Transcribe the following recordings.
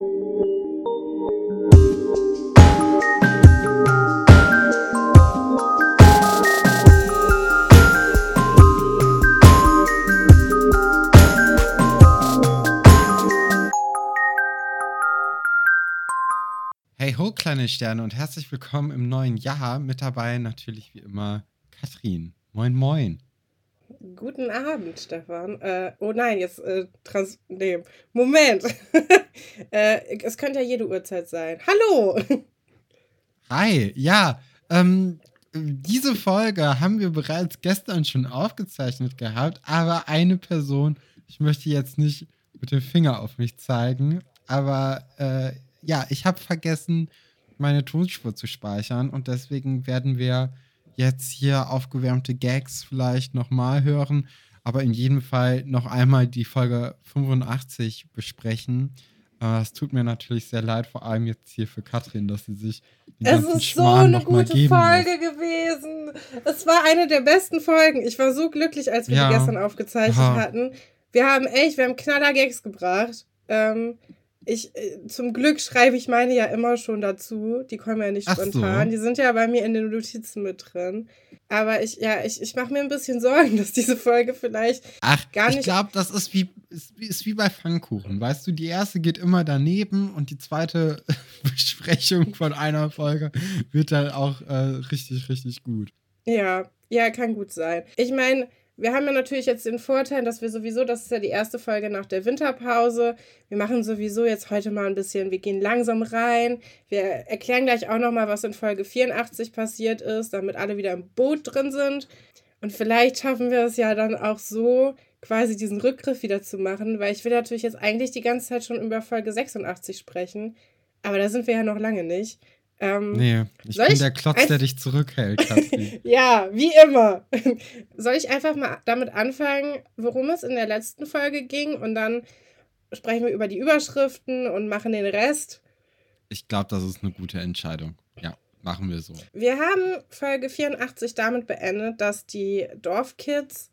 Hey ho, kleine Sterne und herzlich willkommen im neuen Jahr. Mit dabei natürlich wie immer Katrin. Moin, moin. Guten Abend, Stefan. Äh, oh nein, jetzt äh, trans. Nee, Moment. äh, es könnte ja jede Uhrzeit sein. Hallo! Hi, ja. Ähm, diese Folge haben wir bereits gestern schon aufgezeichnet gehabt, aber eine Person, ich möchte jetzt nicht mit dem Finger auf mich zeigen, aber äh, ja, ich habe vergessen, meine Tonspur zu speichern und deswegen werden wir jetzt hier aufgewärmte Gags vielleicht nochmal hören, aber in jedem Fall noch einmal die Folge 85 besprechen. Äh, es tut mir natürlich sehr leid, vor allem jetzt hier für Katrin, dass sie sich den es ganzen ist so eine gute Folge muss. gewesen. Es war eine der besten Folgen. Ich war so glücklich, als wir ja. die gestern aufgezeichnet ja. hatten. Wir haben echt, wir haben knaller Gags gebracht. Ähm, ich, äh, zum Glück schreibe ich meine ja immer schon dazu. Die kommen ja nicht spontan. So. Die sind ja bei mir in den Notizen mit drin. Aber ich, ja, ich, ich mache mir ein bisschen Sorgen, dass diese Folge vielleicht Ach, gar nicht. Ich glaube, das ist wie, ist, ist wie bei Pfannkuchen. Weißt du, die erste geht immer daneben und die zweite Besprechung von einer Folge wird dann auch äh, richtig, richtig gut. Ja, ja, kann gut sein. Ich meine, wir haben ja natürlich jetzt den Vorteil, dass wir sowieso, das ist ja die erste Folge nach der Winterpause. Wir machen sowieso jetzt heute mal ein bisschen, wir gehen langsam rein. Wir erklären gleich auch nochmal, was in Folge 84 passiert ist, damit alle wieder im Boot drin sind. Und vielleicht schaffen wir es ja dann auch so, quasi diesen Rückgriff wieder zu machen, weil ich will natürlich jetzt eigentlich die ganze Zeit schon über Folge 86 sprechen. Aber da sind wir ja noch lange nicht. Ähm, nee, ich bin ich der Klotz, der dich zurückhält, Katrin. ja, wie immer. soll ich einfach mal damit anfangen, worum es in der letzten Folge ging und dann sprechen wir über die Überschriften und machen den Rest? Ich glaube, das ist eine gute Entscheidung. Ja, machen wir so. Wir haben Folge 84 damit beendet, dass die Dorfkids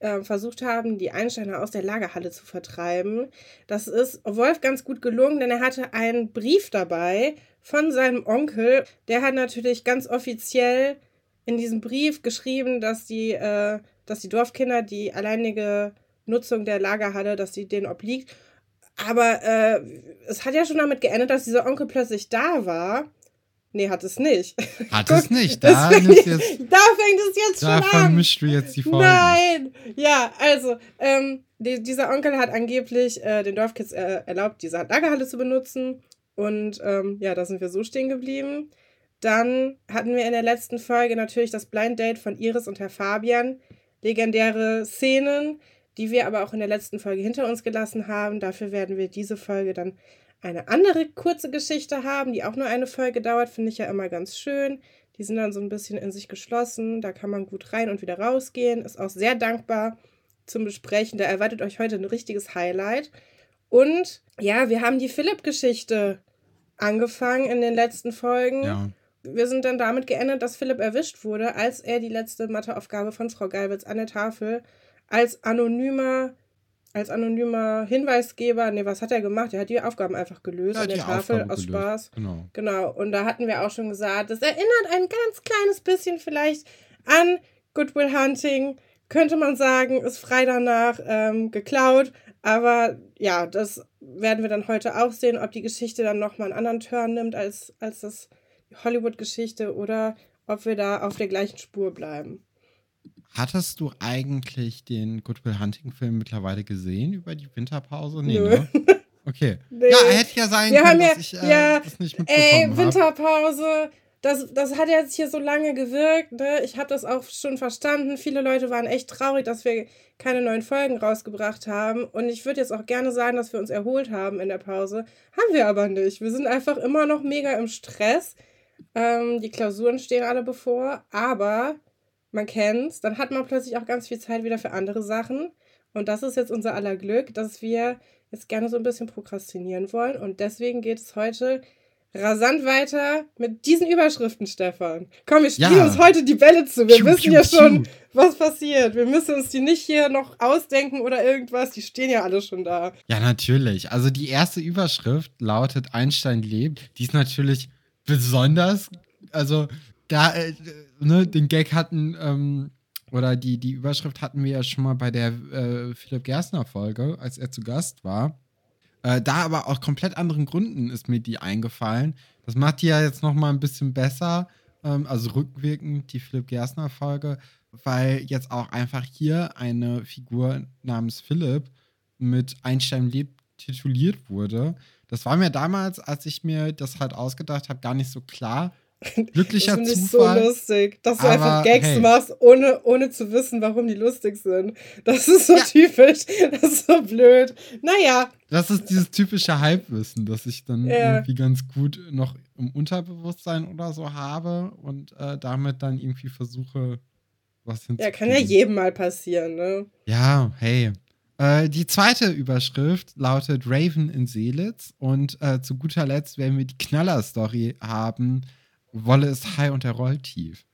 äh, versucht haben, die Einsteiner aus der Lagerhalle zu vertreiben. Das ist Wolf ganz gut gelungen, denn er hatte einen Brief dabei von seinem Onkel. Der hat natürlich ganz offiziell in diesem Brief geschrieben, dass die, äh, dass die Dorfkinder die alleinige Nutzung der Lagerhalle, dass sie denen obliegt. Aber äh, es hat ja schon damit geendet, dass dieser Onkel plötzlich da war. Nee, hat es nicht. Hat es nicht. Da, fängt, jetzt, da fängt es jetzt schon an. Da vermischst du jetzt die Folgen. Nein. Ja, also, ähm, die, dieser Onkel hat angeblich äh, den Dorfkids äh, erlaubt, diese Lagerhalle zu benutzen. Und ähm, ja, da sind wir so stehen geblieben. Dann hatten wir in der letzten Folge natürlich das Blind Date von Iris und Herr Fabian. Legendäre Szenen, die wir aber auch in der letzten Folge hinter uns gelassen haben. Dafür werden wir diese Folge dann eine andere kurze Geschichte haben, die auch nur eine Folge dauert. Finde ich ja immer ganz schön. Die sind dann so ein bisschen in sich geschlossen. Da kann man gut rein und wieder rausgehen. Ist auch sehr dankbar zum Besprechen. Da erwartet euch heute ein richtiges Highlight. Und ja, wir haben die Philipp-Geschichte angefangen in den letzten Folgen. Ja. Wir sind dann damit geendet, dass Philipp erwischt wurde, als er die letzte Matheaufgabe von Frau Geilwitz an der Tafel als anonymer als anonymer Hinweisgeber, nee, was hat er gemacht? Er hat die Aufgaben einfach gelöst ja, an der Tafel aus gelöst. Spaß. Genau. Genau. Und da hatten wir auch schon gesagt, das erinnert ein ganz kleines bisschen vielleicht an Goodwill Hunting. Könnte man sagen, ist frei danach ähm, geklaut. Aber ja, das werden wir dann heute auch sehen, ob die Geschichte dann nochmal einen anderen Turn nimmt als, als das Hollywood-Geschichte oder ob wir da auf der gleichen Spur bleiben. Hattest du eigentlich den Goodwill Hunting Film mittlerweile gesehen über die Winterpause? Nee, Nö. ne? Okay. Nee. Ja, hätte ja sein wir können, ja, dass ich äh, ja, das nicht mitbekommen Ey, Winterpause, das, das hat jetzt hier so lange gewirkt. Ne? Ich habe das auch schon verstanden. Viele Leute waren echt traurig, dass wir keine neuen Folgen rausgebracht haben. Und ich würde jetzt auch gerne sagen, dass wir uns erholt haben in der Pause. Haben wir aber nicht. Wir sind einfach immer noch mega im Stress. Ähm, die Klausuren stehen alle bevor. Aber man kennt's. Dann hat man plötzlich auch ganz viel Zeit wieder für andere Sachen. Und das ist jetzt unser aller Glück, dass wir jetzt gerne so ein bisschen prokrastinieren wollen. Und deswegen geht es heute rasant weiter mit diesen Überschriften, Stefan. Komm, wir spielen Ja. uns heute die Bälle zu. Wir Piu, wissen piu, ja schon, piu. was passiert. Wir müssen uns die nicht hier noch ausdenken oder irgendwas. Die stehen ja alle schon da. Ja, natürlich. Also die erste Überschrift lautet Einstein lebt. Die ist natürlich besonders, also da, äh, ne, den Gag hatten, ähm, oder die, die Überschrift hatten wir ja schon mal bei der äh, Philipp Gerstner-Folge, als er zu Gast war. Äh, da aber aus komplett anderen Gründen ist mir die eingefallen. Das macht die ja jetzt noch mal ein bisschen besser, ähm, also rückwirkend die Philipp Gerstner-Folge, weil jetzt auch einfach hier eine Figur namens Philipp mit Einstein lebt tituliert wurde. Das war mir damals, als ich mir das halt ausgedacht habe, gar nicht so klar. Glücklicher das finde ich Zufall. so lustig, dass du einfach Gags hey. machst, ohne, ohne zu wissen, warum die lustig sind. Das ist so Ja. typisch. Das ist so blöd. Naja, Das ist dieses typische Halbwissen, das ich dann Ja. irgendwie ganz gut noch im Unterbewusstsein oder so habe und äh, damit dann irgendwie versuche, was ja, hinzukriegen. kann ja jedem mal passieren, ne? Ja, hey. Äh, die zweite Überschrift lautet Raven in Seelitz und äh, zu guter Letzt werden wir die Knaller-Story haben. Wolle ist high und er rollt tief.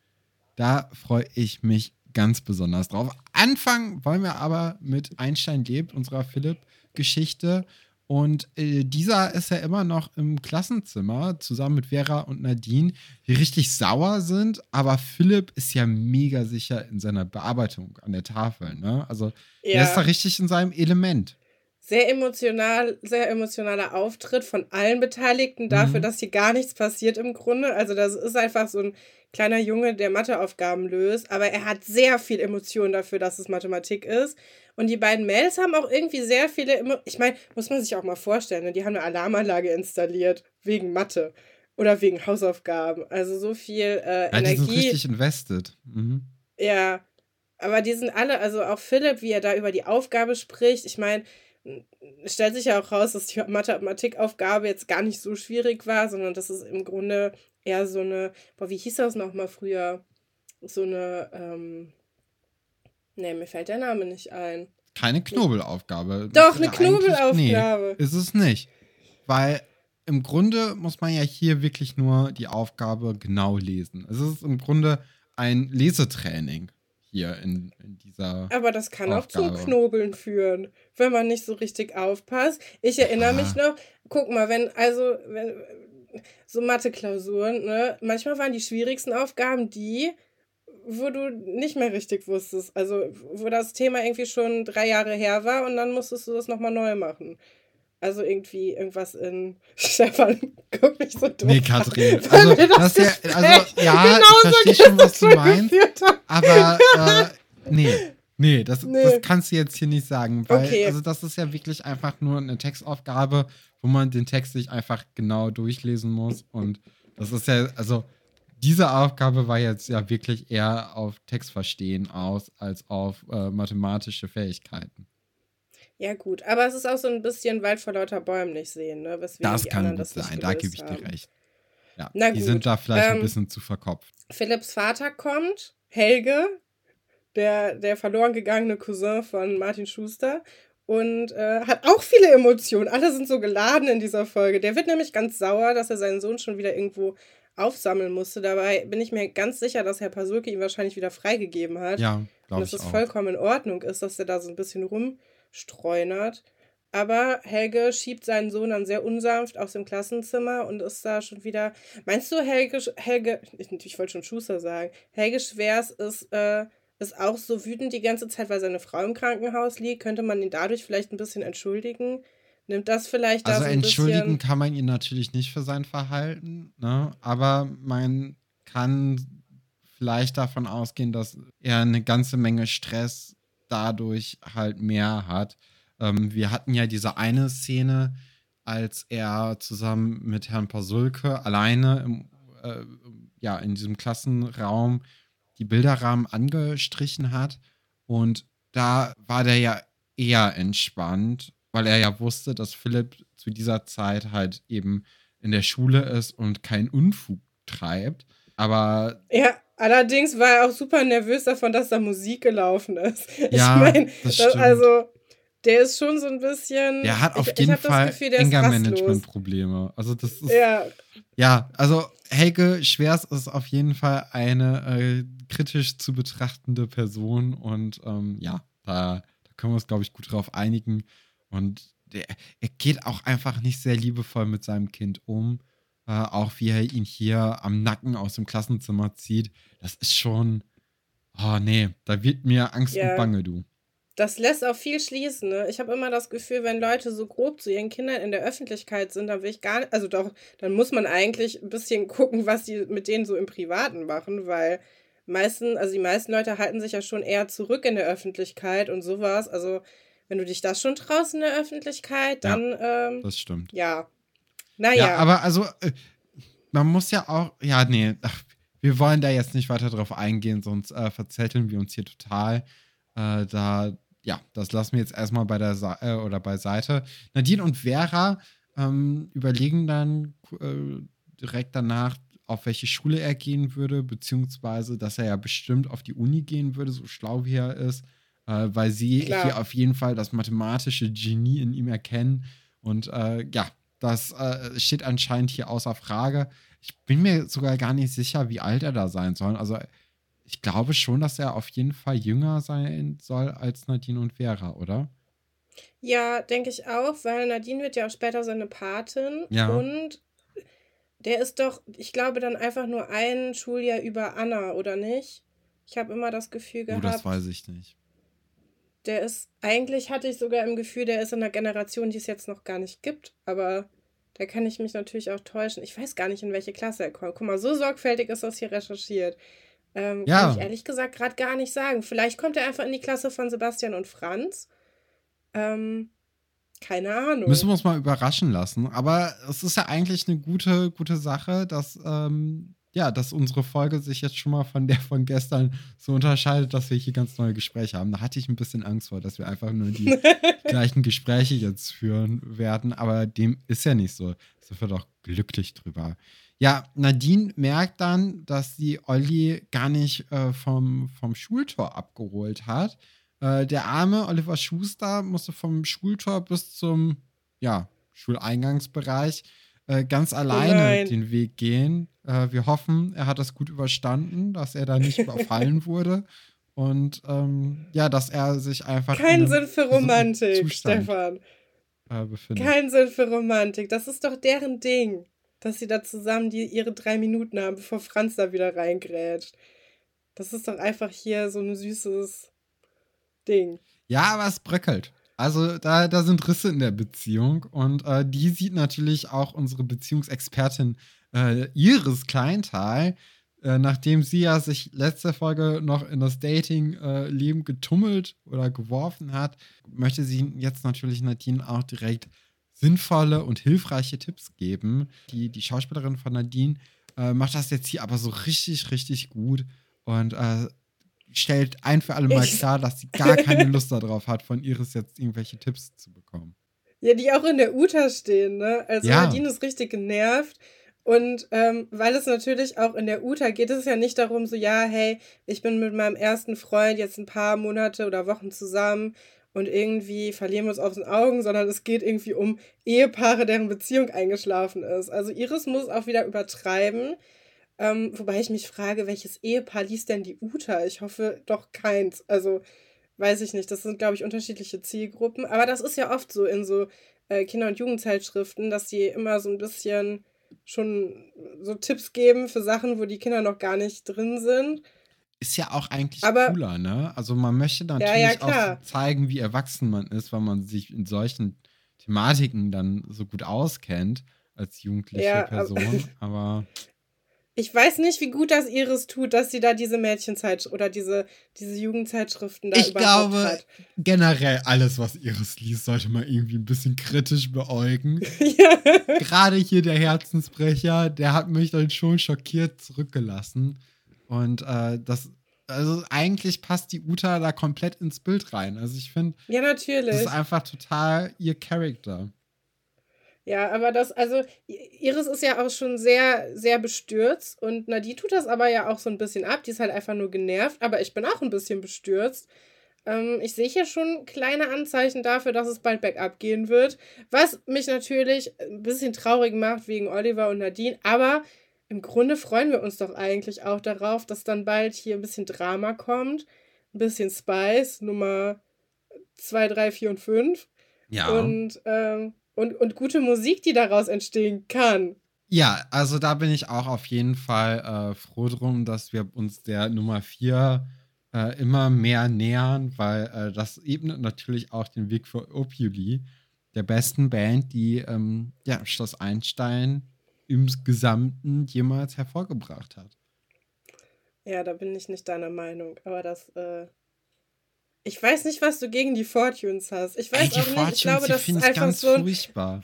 Da freue ich mich ganz besonders drauf. Anfangen wollen wir aber mit Einstein lebt, unserer Philipp-Geschichte. Und äh, dieser ist ja immer noch im Klassenzimmer zusammen mit Vera und Nadine, die richtig sauer sind. Aber Philipp ist ja mega sicher in seiner Bearbeitung an der Tafel. Ne? Also er ist da Ja, richtig in seinem Element. Sehr emotional, sehr emotionaler Auftritt von allen Beteiligten dafür, Mhm. dass hier gar nichts passiert im Grunde. Also das ist einfach so ein kleiner Junge, der Matheaufgaben löst, aber er hat sehr viel Emotion dafür, dass es Mathematik ist. Und die beiden Mädels haben auch irgendwie sehr viele, Emo ich meine, muss man sich auch mal vorstellen, ne? die haben eine Alarmanlage installiert wegen Mathe oder wegen Hausaufgaben. Also so viel äh, Ja, die sind Energie. richtig invested. Mhm. Ja, aber die sind alle, also auch Philipp, wie er da über die Aufgabe spricht. Ich meine, stellt sich ja auch raus, dass die Mathematikaufgabe jetzt gar nicht so schwierig war, sondern dass es im Grunde eher so eine, boah, wie hieß das nochmal früher? So eine, ähm, nee, mir fällt der Name nicht ein. Keine Knobelaufgabe. Doch, eine Knobelaufgabe. Nee, ist es nicht. Weil im Grunde muss man ja hier wirklich nur die Aufgabe genau lesen. Es ist im Grunde ein Lesetraining hier in, in dieser. Aber das kann auch zum Aufgabe. Knobeln führen, wenn man nicht so richtig aufpasst. Ich erinnere Ja. mich noch, guck mal, wenn, also, wenn, so Mathe-Klausuren, ne, manchmal waren die schwierigsten Aufgaben die, wo du nicht mehr richtig wusstest. Also, wo das Thema irgendwie schon drei Jahre her war und dann musstest du das nochmal neu machen. Also irgendwie irgendwas in Stefan, guck mich so dumm Nee. Katrin. Also, wir das ja, also, ja, ich verstehe schon, was du meinst. Aber äh, nee, nee, das, Nee. das kannst du jetzt hier nicht sagen, weil Okay. also das ist ja wirklich einfach nur eine Textaufgabe, wo man den Text sich einfach genau durchlesen muss und das ist ja also diese Aufgabe war jetzt ja wirklich eher auf Textverstehen aus als auf äh, mathematische Fähigkeiten. Ja, gut, aber es ist auch so ein bisschen Wald vor lauter Bäumen nicht sehen, ne? Weswegen Das kann anderen gut sein, da gebe ich dir haben. recht. Ja, Na die gut, sind da vielleicht ein ähm, bisschen zu verkopft. Philipps Vater kommt, Helge, der, der verloren gegangene Cousin von Martin Schuster. Und äh, hat auch viele Emotionen. Alle sind so geladen in dieser Folge. Der wird nämlich ganz sauer, dass er seinen Sohn schon wieder irgendwo aufsammeln musste. Dabei bin ich mir ganz sicher, dass Herr Pasulke ihn wahrscheinlich wieder freigegeben hat. Ja, Und glaube dass ich es auch. vollkommen in Ordnung ist, dass er da so ein bisschen rumstreunert. Aber Helge schiebt seinen Sohn dann sehr unsanft aus dem Klassenzimmer und ist da schon wieder. Meinst du, Helge, Helge, ich, ich wollte schon Schuster sagen, Helge Schwers ist, äh, ist auch so wütend die ganze Zeit, weil seine Frau im Krankenhaus liegt? Könnte man ihn dadurch vielleicht ein bisschen entschuldigen? Nimmt das vielleicht da Also so ein entschuldigen kann man ihn natürlich nicht für sein Verhalten, ne? aber man kann vielleicht davon ausgehen, dass er eine ganze Menge Stress dadurch halt mehr hat. Ähm, wir hatten ja diese eine Szene, als er zusammen mit Herrn Pasulke alleine im, äh, ja, in diesem Klassenraum die Bilderrahmen angestrichen hat. Und da war der ja eher entspannt, weil er ja wusste, dass Philipp zu dieser Zeit halt eben in der Schule ist und keinen Unfug treibt. Aber Ja, allerdings war er auch super nervös davon, dass da Musik gelaufen ist. Ja, ich meine, das das- stimmt. also der ist schon so ein bisschen. Der hat auf ich, jeden ich Fall Anger-Management-Probleme. Also das ist. Ja. Ja, also Helge Schwers ist auf jeden Fall eine äh, kritisch zu betrachtende Person und ähm, ja, da, da, können wir uns, glaube ich, gut drauf einigen. Und der, er geht auch einfach nicht sehr liebevoll mit seinem Kind um. Äh, auch wie er ihn hier am Nacken aus dem Klassenzimmer zieht. Das ist schon. Oh nee, da wird mir Angst ja. und Bange, du. Das lässt auch viel schließen. Ne? Ich habe immer das Gefühl, wenn Leute so grob zu ihren Kindern in der Öffentlichkeit sind, dann will ich gar nicht, also doch, dann muss man eigentlich ein bisschen gucken, was die mit denen so im Privaten machen, weil meisten, also die meisten Leute halten sich ja schon eher zurück in der Öffentlichkeit und sowas. Also wenn du dich das schon traust in der Öffentlichkeit, dann ja, ähm, das stimmt. Ja. Naja. Ja, aber also äh, man muss ja auch, ja, nee, ach, wir wollen da jetzt nicht weiter drauf eingehen, sonst äh, verzetteln wir uns hier total. Äh, da ja, das lassen wir jetzt erstmal bei der Sa äh, oder beiseite. Nadine und Vera ähm, überlegen dann äh, direkt danach, auf welche Schule er gehen würde, beziehungsweise, dass er ja bestimmt auf die Uni gehen würde, so schlau wie er ist, äh, weil sie Klar. hier auf jeden Fall das mathematische Genie in ihm erkennen. Und ja, das äh, steht anscheinend hier außer Frage. Ich bin mir sogar gar nicht sicher, wie alt er da sein soll. Also ich glaube schon, dass er auf jeden Fall jünger sein soll als Nadine und Vera, oder? Ja, denke ich auch, weil Nadine wird ja auch später seine Patin. Ja. Und der ist doch, ich glaube, dann einfach nur ein Schuljahr über Anna, oder nicht? Ich habe immer das Gefühl gehabt. Oh, das weiß ich nicht. Der ist, eigentlich hatte ich sogar im Gefühl, der ist in einer Generation, die es jetzt noch gar nicht gibt, aber da kann ich mich natürlich auch täuschen. Ich weiß gar nicht, in welche Klasse er kommt. Guck mal, so sorgfältig ist das hier recherchiert. Ähm, ja. Kann ich ehrlich gesagt gerade gar nicht sagen. Vielleicht kommt er einfach in die Klasse von Sebastian und Franz. Ähm, keine Ahnung. Müssen wir uns mal überraschen lassen. Aber es ist ja eigentlich eine gute, gute Sache, dass, ähm, ja, dass unsere Folge sich jetzt schon mal von der von gestern so unterscheidet, dass wir hier ganz neue Gespräche haben. Da hatte ich ein bisschen Angst vor, dass wir einfach nur die gleichen Gespräche jetzt führen werden. Aber dem ist ja nicht so. Sind wir doch glücklich drüber. Ja, Nadine merkt dann, dass sie Olli gar nicht äh, vom, vom Schultor abgeholt hat. Äh, der arme Oliver Schuster musste vom Schultor bis zum ja, Schuleingangsbereich äh, ganz alleine oh den Weg gehen. Äh, wir hoffen, er hat das gut überstanden, dass er da nicht überfallen wurde. Und ähm, ja, dass er sich einfach. Kein Sinn für Romantik, Stefan. Äh, Kein Sinn für Romantik. Das ist doch deren Ding dass sie da zusammen die, ihre drei Minuten haben, bevor Franz da wieder reingrätscht. Das ist doch einfach hier so ein süßes Ding. Ja, aber es bröckelt. Also da, da sind Risse in der Beziehung und äh, die sieht natürlich auch unsere Beziehungsexpertin äh, Iris Kleintal, äh, nachdem sie ja sich letzte Folge noch in das Dating-Leben äh, getummelt oder geworfen hat, möchte sie jetzt natürlich Nadine auch direkt sinnvolle und hilfreiche Tipps geben. Die, die Schauspielerin von Nadine äh, macht das jetzt hier aber so richtig, richtig gut und äh, stellt ein für alle Mal klar, dass sie gar keine Lust darauf hat, von Iris jetzt irgendwelche Tipps zu bekommen. Ja, die auch in der Uta stehen, ne? Also ja. Nadine ist richtig genervt. Und ähm, weil es natürlich auch in der Uta geht, es ja nicht darum, so, ja, hey, ich bin mit meinem ersten Freund jetzt ein paar Monate oder Wochen zusammen und irgendwie verlieren wir uns aus den Augen, sondern es geht irgendwie um Ehepaare, deren Beziehung eingeschlafen ist. Also Iris muss auch wieder übertreiben. Ähm, wobei ich mich frage, welches Ehepaar liest denn die Uta? Ich hoffe doch keins. Also weiß ich nicht. Das sind, glaube ich, unterschiedliche Zielgruppen. Aber das ist ja oft so in so äh, Kinder- und Jugendzeitschriften, dass die immer so ein bisschen schon so Tipps geben für Sachen, wo die Kinder noch gar nicht drin sind ist ja auch eigentlich aber, cooler, ne? Also man möchte natürlich ja, ja, auch zeigen, wie erwachsen man ist, weil man sich in solchen Thematiken dann so gut auskennt als jugendliche ja, Person. Aber ich weiß nicht, wie gut das Iris tut, dass sie da diese Mädchenzeit oder diese, diese Jugendzeitschriften da ich glaube, hat. generell alles, was Iris liest, sollte man irgendwie ein bisschen kritisch beäugen. ja. Gerade hier der Herzensbrecher, der hat mich dann schon schockiert zurückgelassen. Und äh, das, also eigentlich passt die Uta da komplett ins Bild rein. Also ich finde, ja, natürlich. Das ist einfach total ihr Charakter. Ja, aber das, also Iris ist ja auch schon sehr, sehr bestürzt und Nadine tut das aber ja auch so ein bisschen ab. Die ist halt einfach nur genervt, aber ich bin auch ein bisschen bestürzt. Ähm, ich sehe hier schon kleine Anzeichen dafür, dass es bald bergab gehen wird. Was mich natürlich ein bisschen traurig macht wegen Oliver und Nadine. Aber im Grunde freuen wir uns doch eigentlich auch darauf, dass dann bald hier ein bisschen Drama kommt. Ein bisschen Spice, Nummer 2, 3, 4 und 5. Ja. Und, ähm, und, und gute Musik, die daraus entstehen kann. Ja, also da bin ich auch auf jeden Fall äh, froh drum, dass wir uns der Nummer 4 äh, immer mehr nähern, weil äh, das ebnet natürlich auch den Weg für Opuli, der besten Band, die ähm, ja, Schloss Einstein im Gesamten jemals hervorgebracht hat. Ja, da bin ich nicht deiner Meinung, aber das, äh ich weiß nicht, was du gegen die Fortunes hast. Ich weiß Ey, auch nicht, Fortunes, ich glaube, das ist einfach ganz so ein, furchtbar.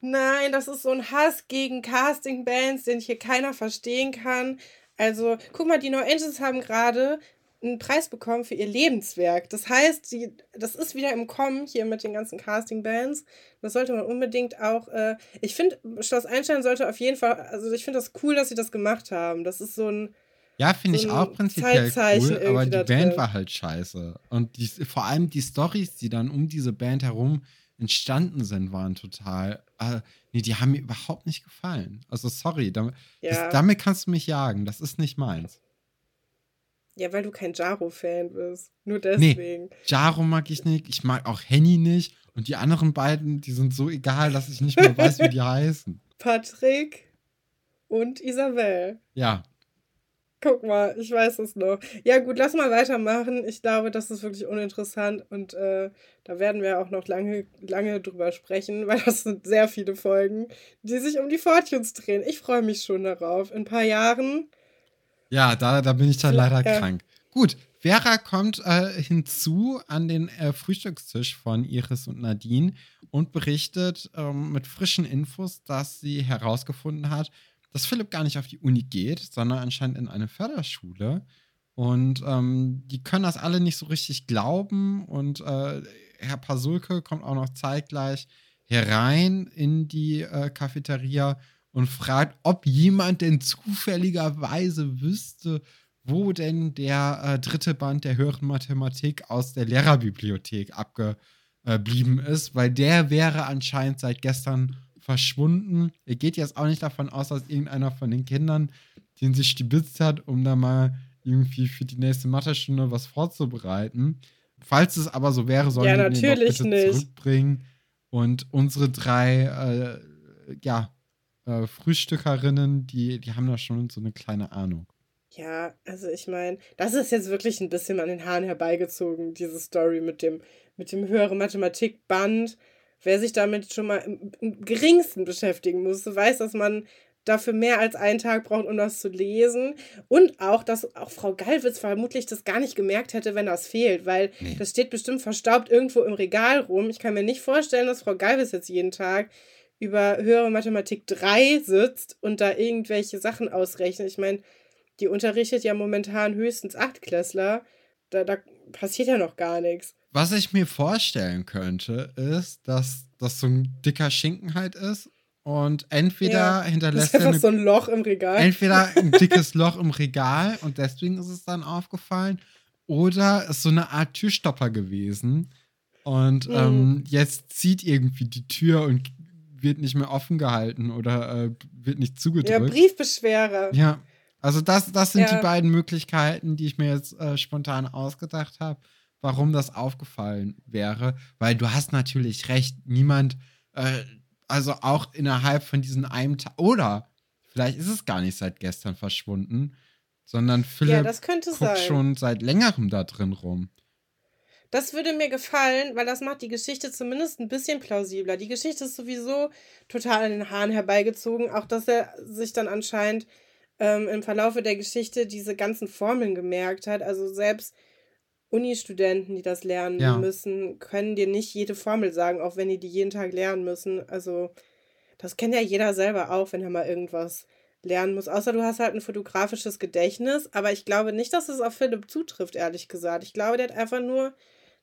nein, das ist so ein Hass gegen Casting-Bands, den hier keiner verstehen kann. Also, guck mal, die No Angels haben gerade einen Preis bekommen für ihr Lebenswerk. Das heißt, die, das ist wieder im Kommen hier mit den ganzen Casting-Bands. Das sollte man unbedingt auch. Äh, ich finde, Schloss Einstein sollte auf jeden Fall. Also, ich finde das cool, dass sie das gemacht haben. Das ist so ein. Ja, finde so ich auch prinzipiell cool, aber die Band drin. war halt scheiße. Und die, vor allem die Stories, die dann um diese Band herum entstanden sind, waren total. Äh, nee, die haben mir überhaupt nicht gefallen. Also, sorry, damit, Ja. das, damit kannst du mich jagen. Das ist nicht meins. Ja, weil du kein Jaro-Fan bist. Nur Nee. deswegen. Jaro mag ich nicht. Ich mag auch Henny nicht. Und die anderen beiden, die sind so egal, dass ich nicht mehr weiß, wie die heißen. Patrick und Isabel. Ja, Guck mal, ich weiß es noch. Ja, gut, lass mal weitermachen. Ich glaube, das ist wirklich uninteressant und äh, da werden wir auch noch lange, lange drüber sprechen, weil das sind sehr viele Folgen, die sich um die Fortunes drehen. Ich freue mich schon darauf. In ein paar Jahren. Ja, da, da bin ich dann leider ja. krank. Gut, Vera kommt äh, hinzu an den äh, Frühstückstisch von Iris und Nadine und berichtet ähm, mit frischen Infos, dass sie herausgefunden hat, dass Philipp gar nicht auf die Uni geht, sondern anscheinend in eine Förderschule. Und ähm, die können das alle nicht so richtig glauben. Und äh, Herr Pasulke kommt auch noch zeitgleich herein in die äh, Cafeteria und fragt, ob jemand denn zufälligerweise wüsste, wo denn der äh, dritte Band der höheren Mathematik aus der Lehrerbibliothek abgeblieben ist, weil der wäre anscheinend seit gestern verschwunden. Er geht jetzt auch nicht davon aus, dass irgendeiner von den Kindern den sich stibitzt hat, um da mal irgendwie für die nächste Mathestunde was vorzubereiten. Falls es aber so wäre, sollen Ja, wir den doch natürlich bitte nicht. zurückbringen. Und unsere drei, äh, ja, äh, Frühstückerinnen, die, die haben da schon so eine kleine Ahnung. Ja, also ich meine, das ist jetzt wirklich ein bisschen an den Haaren herbeigezogen, diese Story mit dem, mit dem höheren Mathematikband. Wer sich damit schon mal im, im geringsten beschäftigen muss, weiß, dass man dafür mehr als einen Tag braucht, um das zu lesen. Und auch, dass auch Frau Gallwitz vermutlich das gar nicht gemerkt hätte, wenn das fehlt, weil Nee. das steht bestimmt verstaubt irgendwo im Regal rum. Ich kann mir nicht vorstellen, dass Frau Gallwitz jetzt jeden Tag über höhere Mathematik 3 sitzt und da irgendwelche Sachen ausrechnet. Ich meine, die unterrichtet ja momentan höchstens Achtklässler. Da, da passiert ja noch gar nichts. Was ich mir vorstellen könnte, ist, dass das so ein dicker Schinken halt ist und entweder Ja, hinterlässt er eine, so ein Loch im Regal. entweder ein dickes Loch im Regal und deswegen ist es dann aufgefallen oder ist so eine Art Türstopper gewesen und Mhm. ähm, jetzt zieht irgendwie die Tür und wird nicht mehr offen gehalten oder äh, wird nicht ja, zugedrückt. Briefbeschwerer. Ja, also das, das sind Ja. die beiden Möglichkeiten, die ich mir jetzt äh, spontan ausgedacht habe, warum das aufgefallen wäre. Weil du hast natürlich recht, niemand, äh, also auch innerhalb von diesen einem Tag, oder vielleicht ist es gar nicht seit gestern verschwunden, sondern Ja, Philipp könnte guckt sein. schon seit längerem da drin rum. Das würde mir gefallen, weil das macht die Geschichte zumindest ein bisschen plausibler. Die Geschichte ist sowieso total an den Haaren herbeigezogen. Auch, dass er sich dann anscheinend ähm, im Verlaufe der Geschichte diese ganzen Formeln gemerkt hat. Also selbst Uni-Studenten, die das lernen Ja. müssen, können dir nicht jede Formel sagen, auch wenn die die jeden Tag lernen müssen. Also das kennt ja jeder selber auch, wenn er mal irgendwas lernen muss. Außer du hast halt ein fotografisches Gedächtnis. Aber ich glaube nicht, dass es auf Philipp zutrifft, ehrlich gesagt. Ich glaube, der hat einfach nur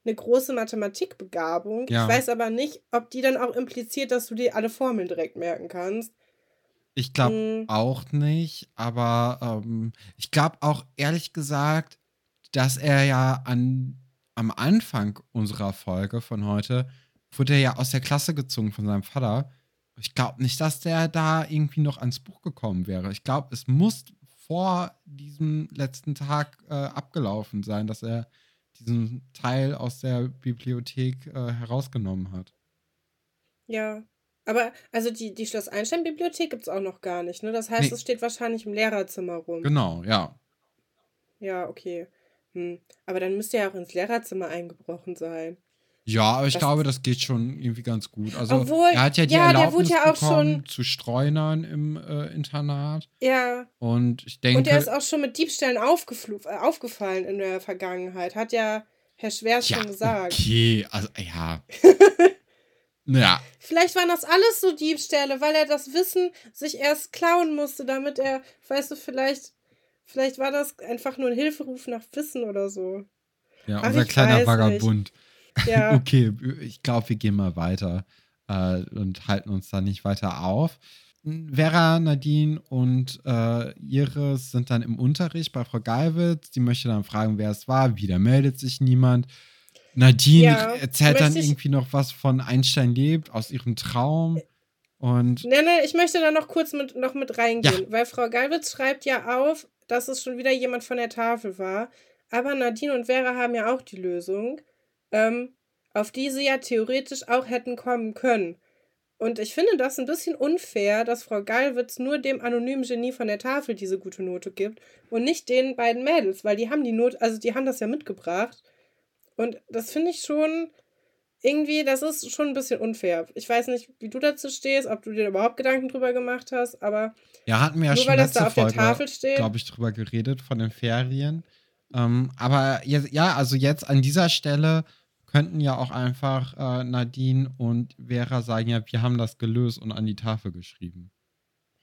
eine große Mathematikbegabung. Ja. Ich weiß aber nicht, ob die dann auch impliziert, dass du dir alle Formeln direkt merken kannst. Ich glaube Mm. auch nicht, aber ähm, ich glaube auch ehrlich gesagt, dass er ja an am Anfang unserer Folge von heute wurde er ja aus der Klasse gezogen von seinem Vater. Ich glaube nicht, dass der da irgendwie noch ans Buch gekommen wäre. Ich glaube, es muss vor diesem letzten Tag äh, abgelaufen sein, dass er diesen Teil aus der Bibliothek äh, herausgenommen hat. Ja. Aber also die, die Schloss Einstein-Bibliothek gibt es auch noch gar nicht, ne? Das heißt, Nee. es steht wahrscheinlich im Lehrerzimmer rum. Genau, ja. Ja, okay. Hm. Aber dann müsste er auch ins Lehrerzimmer eingebrochen sein. Ja, aber ich Das- glaube, das geht schon irgendwie ganz gut. Also Obwohl, er hat ja die ja, Erlaubnis ja auch bekommen schon- zu Streunern im äh, Internat. Ja. Und ich denke, Und er ist auch schon mit Diebstählen äh, aufgefallen in der Vergangenheit. Hat ja Herr Schwert ja, schon gesagt. okay, also ja. ja, Vielleicht waren das alles so Diebstähle, weil er das Wissen sich erst klauen musste, damit er, weißt du, vielleicht, vielleicht war das einfach nur ein Hilferuf nach Wissen oder so. ja, Ach, unser kleiner Vagabund. Ja. Okay, ich glaube, wir gehen mal weiter äh, und halten uns da nicht weiter auf. Vera, Nadine und äh, Iris sind dann im Unterricht bei Frau Galwitz. Die möchte dann fragen, wer es war. Wieder meldet sich niemand. Nadine Ja, erzählt dann irgendwie noch was von Einstein lebt, aus ihrem Traum. Und Nee, nee, ich möchte da noch kurz mit, noch mit reingehen, weil Frau Galwitz schreibt ja auf, dass es schon wieder jemand von der Tafel war. Aber Nadine und Vera haben ja auch die Lösung, ähm, auf die sie ja theoretisch auch hätten kommen können. Und ich finde das ein bisschen unfair, dass Frau Galwitz nur dem anonymen Genie von der Tafel diese gute Note gibt und nicht den beiden Mädels, weil die haben die Note, also die haben das ja mitgebracht. Und das finde ich schon irgendwie, das ist schon ein bisschen unfair. Ich weiß nicht, wie du dazu stehst, ob du dir überhaupt Gedanken drüber gemacht hast, aber ja, hatten wir ja nur schon weil das da auf der Folge, Tafel steht. glaube ich, drüber geredet, von den Ferien. Ähm, aber jetzt, ja, also jetzt an dieser Stelle könnten ja auch einfach äh, Nadine und Vera sagen, ja, wir haben das gelöst und an die Tafel geschrieben.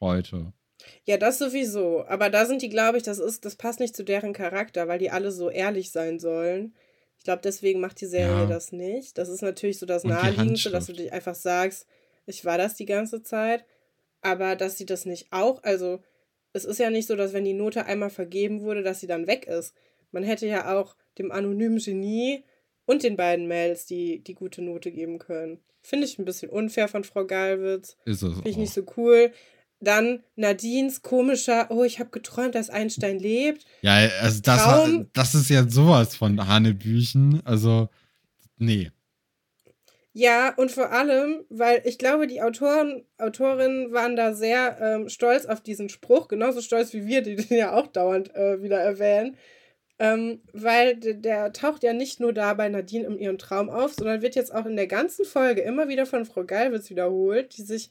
Heute. Ja, das sowieso. Aber da sind die, glaube ich, das ist, das passt nicht zu deren Charakter, weil die alle so ehrlich sein sollen. Ich glaube, deswegen macht die Serie Ja. das nicht. Das ist natürlich so das Und Naheliegendste, dass du dich einfach sagst, ich war das die ganze Zeit. Aber dass sie das nicht auch, also es ist ja nicht so, dass wenn die Note einmal vergeben wurde, dass sie dann weg ist. Man hätte ja auch dem anonymen Genie und den beiden Mails die, die gute Note geben können. Finde ich ein bisschen unfair von Frau Galwitz. Ist es Finde ich auch. nicht so cool. Dann Nadines komischer, oh, ich habe geträumt, dass Einstein lebt. Ja, also das, Traum- das ist ja sowas von Hanebüchen. Also, nee. Ja, und vor allem, weil ich glaube, die Autoren, Autorinnen waren da sehr ähm, stolz auf diesen Spruch, genauso stolz wie wir, die den ja auch dauernd äh, wieder erwähnen. Ähm, weil der, der taucht ja nicht nur da bei Nadine in ihrem Traum auf, sondern wird jetzt auch in der ganzen Folge immer wieder von Frau Galwitz wiederholt, die sich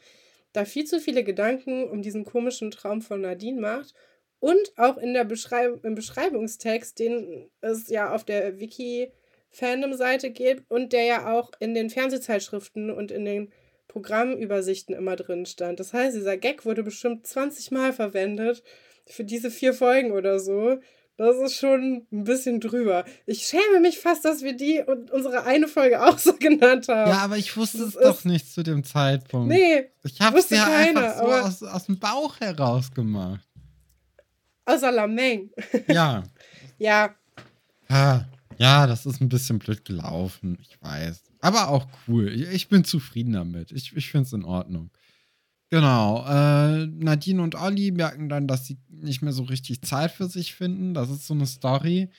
da viel zu viele Gedanken um diesen komischen Traum von Nadine macht. Und auch in der Beschreib im Beschreibungstext, den es ja auf der Wiki Fandom-Seite gibt und der ja auch in den Fernsehzeitschriften und in den Programmübersichten immer drin stand. Das heißt, dieser Gag wurde bestimmt 20 Mal verwendet für diese vier Folgen oder so. Das ist schon ein bisschen drüber. Ich schäme mich fast, dass wir die und unsere eine Folge auch so genannt haben. Ja, aber ich wusste es Das doch ist- nicht zu dem Zeitpunkt. nee, ich habe es ja keiner, einfach so aus, aus dem Bauch heraus gemacht. außer Lameng. Ja. Ja, Ah, Ja, das ist ein bisschen blöd gelaufen, ich weiß. Aber auch cool. Ich ich bin zufrieden damit. Ich, ich finde es in Ordnung. Genau. Äh, Nadine und Olli merken dann, dass sie nicht mehr so richtig Zeit für sich finden. Das ist so eine Story,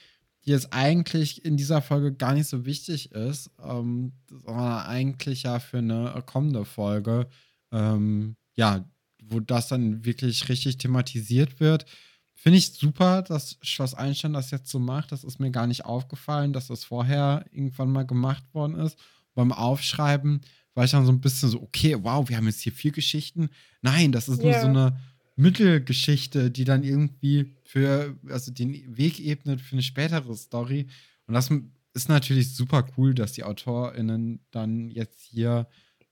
die jetzt eigentlich in dieser Folge gar nicht so wichtig ist, ähm, sondern eigentlich ja für eine kommende Folge, ähm, ja, wo das dann wirklich richtig thematisiert wird. Finde ich super, dass Schloss Einstein das jetzt so macht. Das ist mir gar nicht aufgefallen, dass das vorher irgendwann mal gemacht worden ist. Beim Aufschreiben war ich dann so ein bisschen so, okay, wow, wir haben jetzt hier vier Geschichten. Nein, das ist nur so eine Mittelgeschichte, die dann irgendwie für, also den Weg ebnet für eine spätere Story. Und das ist natürlich super cool, dass die AutorInnen dann jetzt hier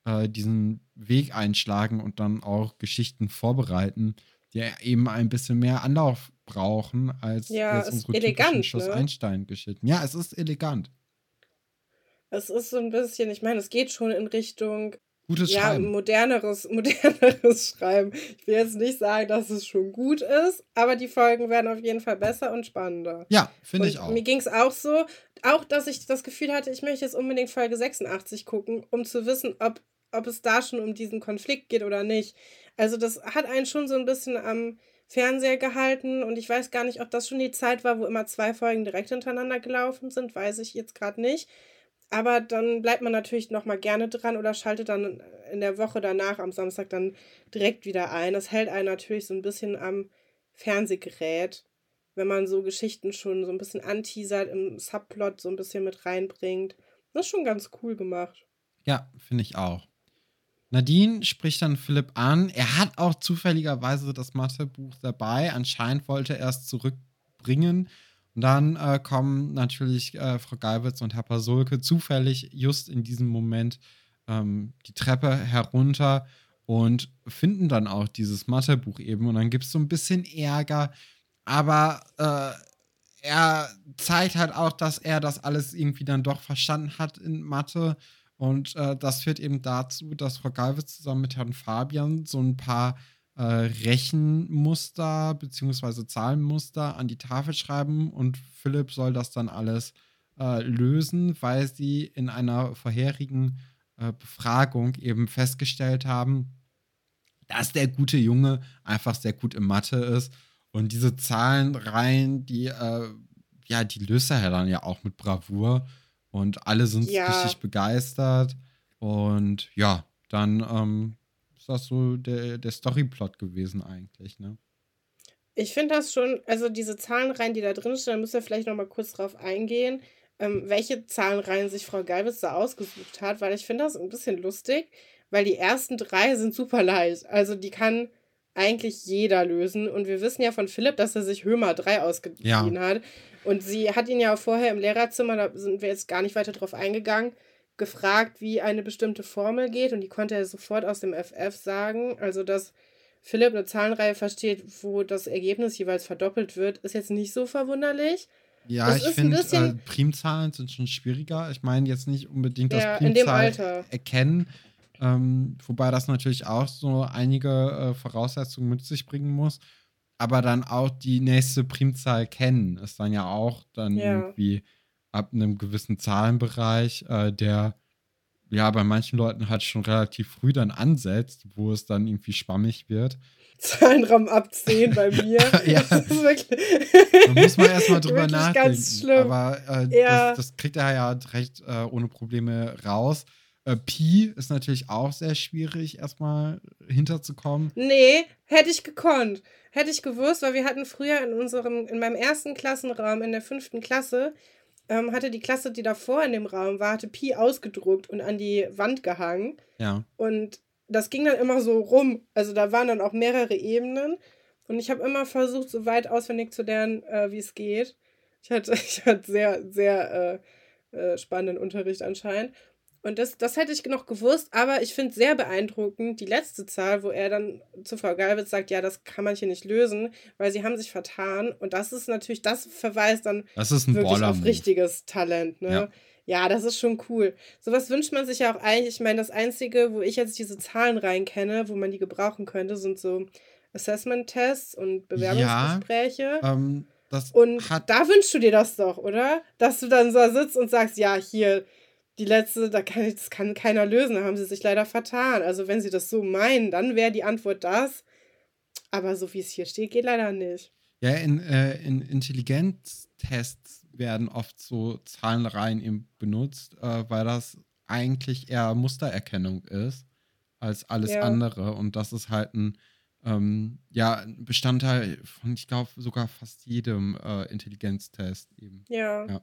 äh, diesen Weg einschlagen und dann auch Geschichten vorbereiten, die eben ein bisschen mehr Anlauf brauchen als Ja, jetzt unsere elegant, typischen Schloss ne? Einstein-Geschichten. Ja, es ist elegant. Es ist so ein bisschen, ich meine, es geht schon in Richtung Gutes ja, Schreiben. moderneres, moderneres Schreiben. Ich will jetzt nicht sagen, dass es schon gut ist, aber die Folgen werden auf jeden Fall besser und spannender. Ja, finde ich auch. Mir ging es auch so, auch dass ich das Gefühl hatte, ich möchte jetzt unbedingt Folge 86 gucken, um zu wissen, ob, ob es da schon um diesen Konflikt geht oder nicht. Also das hat einen schon so ein bisschen am Fernseher gehalten und ich weiß gar nicht, ob das schon die Zeit war, wo immer zwei Folgen direkt hintereinander gelaufen sind, weiß ich jetzt gerade nicht. Aber dann bleibt man natürlich noch mal gerne dran oder schaltet dann in der Woche danach am Samstag dann direkt wieder ein. Das hält einen natürlich so ein bisschen am Fernsehgerät, wenn man so Geschichten schon so ein bisschen anteasert, im Subplot so ein bisschen mit reinbringt. Das ist schon ganz cool gemacht. Ja, finde ich auch. Nadine spricht dann Philipp an. Er hat auch zufälligerweise das Mathebuch dabei. Anscheinend wollte er es zurückbringen. Und dann äh, kommen natürlich äh, Frau Geiwitz und Herr Pasulke zufällig just in diesem Moment ähm, die Treppe herunter und finden dann auch dieses Mathebuch eben. Und dann gibt es so ein bisschen Ärger. Aber äh, er zeigt halt auch, dass er das alles irgendwie dann doch verstanden hat in Mathe. Und äh, das führt eben dazu, dass Frau Galwitz zusammen mit Herrn Fabian so ein paar äh, Rechenmuster bzw. Zahlenmuster an die Tafel schreiben und Philipp soll das dann alles äh, lösen, weil sie in einer vorherigen äh, Befragung eben festgestellt haben, dass der gute Junge einfach sehr gut in Mathe ist. Und diese Zahlenreihen, die, äh, ja, die löst er dann ja auch mit Bravour. Und alle sind Ja. richtig begeistert. Und ja, dann ähm, das so der, der Storyplot gewesen eigentlich, ne? Ich finde das schon, also diese Zahlenreihen, die da drin stehen, da müssen wir vielleicht noch mal kurz drauf eingehen, ähm, welche Zahlenreihen sich Frau Galwitz da ausgesucht hat, weil ich finde das ein bisschen lustig, weil die ersten drei sind super leicht. Also die kann eigentlich jeder lösen. Und wir wissen ja von Philipp, dass er sich Hömer 3 ausgeliehen hat. Und sie hat ihn ja auch vorher im Lehrerzimmer, da sind wir jetzt gar nicht weiter drauf eingegangen, gefragt, wie eine bestimmte Formel geht. Und die konnte er sofort aus dem FF sagen. Also, dass Philipp eine Zahlenreihe versteht, wo das Ergebnis jeweils verdoppelt wird, ist jetzt nicht so verwunderlich. Ja, Es ich finde, äh, Primzahlen sind schon schwieriger. Ich meine jetzt nicht unbedingt das Ja, dem Primzahl erkennen, ähm, wobei das natürlich auch so einige äh, Voraussetzungen mit sich bringen muss. Aber dann auch die nächste Primzahl kennen, ist dann ja auch dann Ja. irgendwie ab einem gewissen Zahlenbereich, äh, der ja bei manchen Leuten halt schon relativ früh dann ansetzt, wo es dann irgendwie schwammig wird. Zahlenraum ab 10 bei mir. Ja. Das ist wirklich. Da muss man erstmal drüber nachdenken. Ganz schlimm. Aber äh, Ja. das, das kriegt er ja recht äh, ohne Probleme raus. Äh, Pi ist natürlich auch sehr schwierig, erstmal hinterzukommen. Nee, hätte ich gekonnt. Hätte ich gewusst, weil wir hatten früher in unserem, in meinem ersten Klassenraum in der fünften Klasse, ähm, hatte die Klasse, die davor in dem Raum war, hatte Pi ausgedruckt und an die Wand gehangen. Ja. Und das ging dann immer so rum. Also da waren dann auch mehrere Ebenen. Und ich habe immer versucht, so weit auswendig zu lernen, äh, wie es geht. Ich hatte, ich hatte sehr, sehr äh, äh, spannenden Unterricht anscheinend. Und das, das hätte ich noch gewusst, aber ich finde sehr beeindruckend die letzte Zahl, wo er dann zu Frau Galwitz sagt, ja, das kann man hier nicht lösen, weil sie haben sich vertan. Und das ist natürlich, das verweist dann Das wirklich auf richtiges Talent, ne? Ja. Ja. das ist schon cool. Sowas wünscht man sich ja auch eigentlich. Ich meine, das Einzige, wo ich jetzt diese Zahlen rein kenne, wo man die gebrauchen könnte, sind so Assessment-Tests und Bewerbungsgespräche. Ähm, das und da wünschst du dir das doch, oder? Dass du dann so sitzt und sagst, ja, hier, die letzte, da kann, das kann keiner lösen, da haben sie sich leider vertan. Also wenn sie das so meinen, dann wäre die Antwort das. Aber so wie es hier steht, geht leider nicht. Ja, in, äh, in Intelligenztests werden oft so Zahlenreihen eben benutzt, äh, weil das eigentlich eher Mustererkennung ist als alles Ja. andere. Und das ist halt ein, ähm, ja, Bestandteil von, ich glaube, sogar fast jedem äh, Intelligenztest eben. Ja. Ja.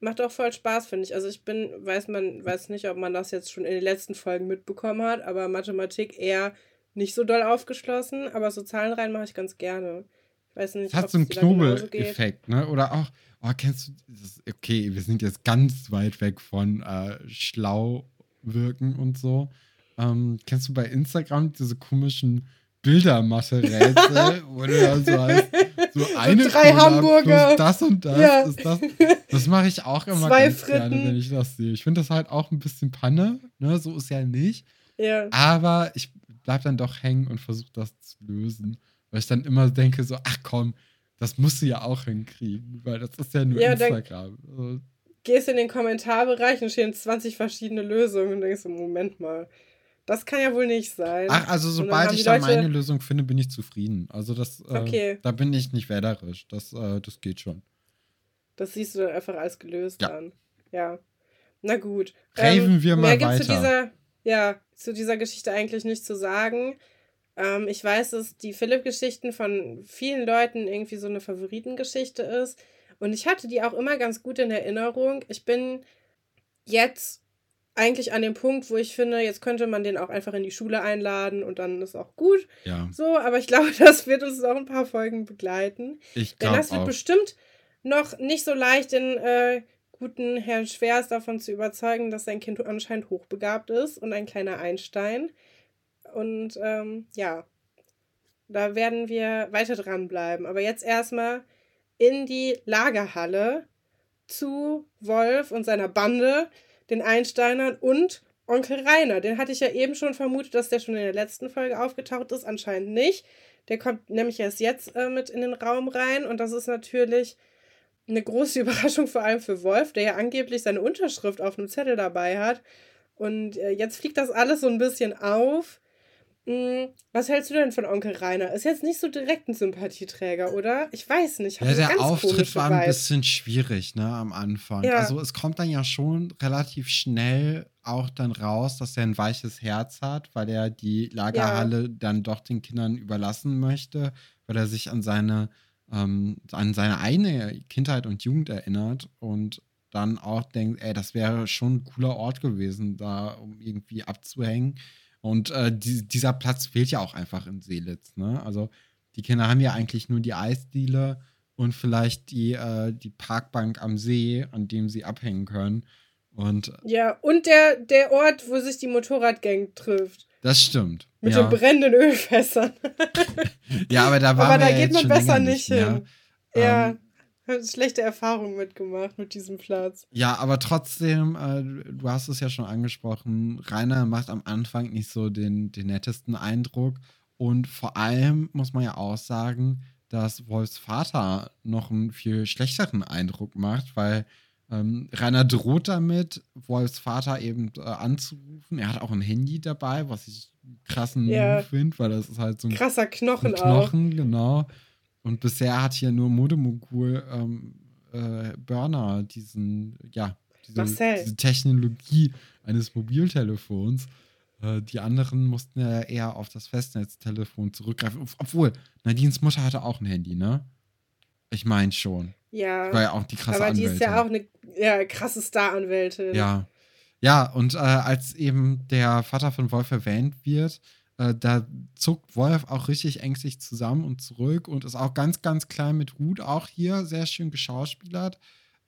Macht auch voll Spaß, finde ich. Also ich bin, weiß man, weiß nicht, ob man das jetzt schon in den letzten Folgen mitbekommen hat, aber Mathematik eher nicht so doll aufgeschlossen, aber so Zahlenreihen mache ich ganz gerne. Ich weiß nicht, Es hat so einen. Knobeleffekt, ne? Oder auch, oh, kennst du, das, okay, wir sind jetzt ganz weit weg von äh, schlau wirken und so. Ähm, kennst du bei Instagram diese komischen Bildermache-Rätsel, wo du dann so, hast, So eine drei Cola Hamburger. das und das. Ja. Ist das das mache ich auch immer Zwei ganz gerne, Fritten. wenn ich das sehe. Ich finde das halt auch ein bisschen Panne. Ne? So ist ja nicht. Ja. Aber ich bleib dann doch hängen und versuche das zu lösen. Weil ich dann immer denke, so, ach komm, das musst du ja auch hinkriegen. Weil das ist ja nur Ja, Instagram. Also, Gehst in den Kommentarbereich und stehen 20 verschiedene Lösungen und denkst, so, Moment mal, das kann ja wohl nicht sein. ach, also sobald ich da Leute- meine Lösung finde, bin ich zufrieden. Also das, äh, Okay. da bin ich nicht wählerisch. Das, äh, das geht schon. Das siehst du dann einfach als gelöst Ja. an. Ja. Na gut. Raven wir mal mehr gibt's Zu weiter. dieser, ja, zu dieser Geschichte eigentlich nicht zu sagen. Ähm, ich weiß, dass die Philipp-Geschichten von vielen Leuten irgendwie so eine Favoritengeschichte ist. Und ich hatte die auch immer ganz gut in Erinnerung. Ich bin jetzt eigentlich an dem Punkt, wo ich finde, jetzt könnte man den auch einfach in die Schule einladen und dann ist auch gut. Ja, So, aber ich glaube, das wird uns noch ein paar Folgen begleiten. ich Denn glaube das wird auch. bestimmt noch nicht so leicht, den äh, guten Herrn Schwers davon zu überzeugen, dass sein Kind anscheinend hochbegabt ist und ein kleiner Einstein. Und ähm, ja, da werden wir weiter dranbleiben. Aber jetzt erstmal in die Lagerhalle zu Wolf und seiner Bande, den Einsteinern und Onkel Rainer. Den hatte ich ja eben schon vermutet, dass der schon in der letzten Folge aufgetaucht ist. Anscheinend nicht. Der kommt nämlich erst jetzt äh, mit in den Raum rein und das ist natürlich eine große Überraschung, vor allem für Wolf, der ja angeblich seine Unterschrift auf einem Zettel dabei hat. Und äh, jetzt fliegt das alles so ein bisschen auf. Hm, was hältst du denn von Onkel Rainer? Ist jetzt nicht so direkt ein Sympathieträger, oder? Ich weiß nicht. Ja, der ganz Auftritt war ein bisschen schwierig, ne, am Anfang. Ja. Also es kommt dann ja schon relativ schnell auch dann raus, dass er ein weiches Herz hat, weil er die Lagerhalle dann doch den Kindern überlassen möchte, weil er sich an seine, ähm, an seine eigene Kindheit und Jugend erinnert und dann auch denkt, ey, das wäre schon ein cooler Ort gewesen, da um irgendwie abzuhängen. Und äh, die, dieser Platz fehlt ja auch einfach in Seelitz, ne? Also die Kinder haben ja eigentlich nur die Eisdiele und vielleicht die, äh, die Parkbank am See, an dem sie abhängen können. Und Ja, und der, der Ort, wo sich die Motorradgang trifft. das stimmt. Mit ja. den brennenden Ölfässern. ja, aber da waren Aber da geht man besser nicht mehr. hin. Ja, Ähm, schlechte Erfahrungen mitgemacht mit diesem Platz. Ja, aber trotzdem, äh, du hast es ja schon angesprochen, Rainer macht am Anfang nicht so den, den nettesten Eindruck. Und vor allem muss man ja auch sagen, dass Wolfs Vater noch einen viel schlechteren Eindruck macht, weil ähm, Rainer droht damit, Wolfs Vater eben äh, anzurufen. Er hat auch ein Handy dabei, was ich krassen Ja. Finde, weil das ist halt so ein Krasser Knochen, ein auch. Knochen, genau. Und bisher hat hier nur Modemogul ähm, äh, Burner diesen, ja, diese, diese Technologie eines Mobiltelefons. Äh, die anderen mussten ja eher auf das Festnetztelefon zurückgreifen. Ob- Obwohl, Nadines Mutter hatte auch ein Handy, ne? Ich meine schon. Ja. War ja auch die krasse aber die Anwältin. ist ja auch eine ja, krasse Star-Anwältin. Ja. Ja, und äh, als eben der Vater von Wolf erwähnt wird, äh, da zuckt Wolf auch richtig ängstlich zusammen und zurück und ist auch ganz, ganz klein mit Hut, auch hier sehr schön geschauspielert.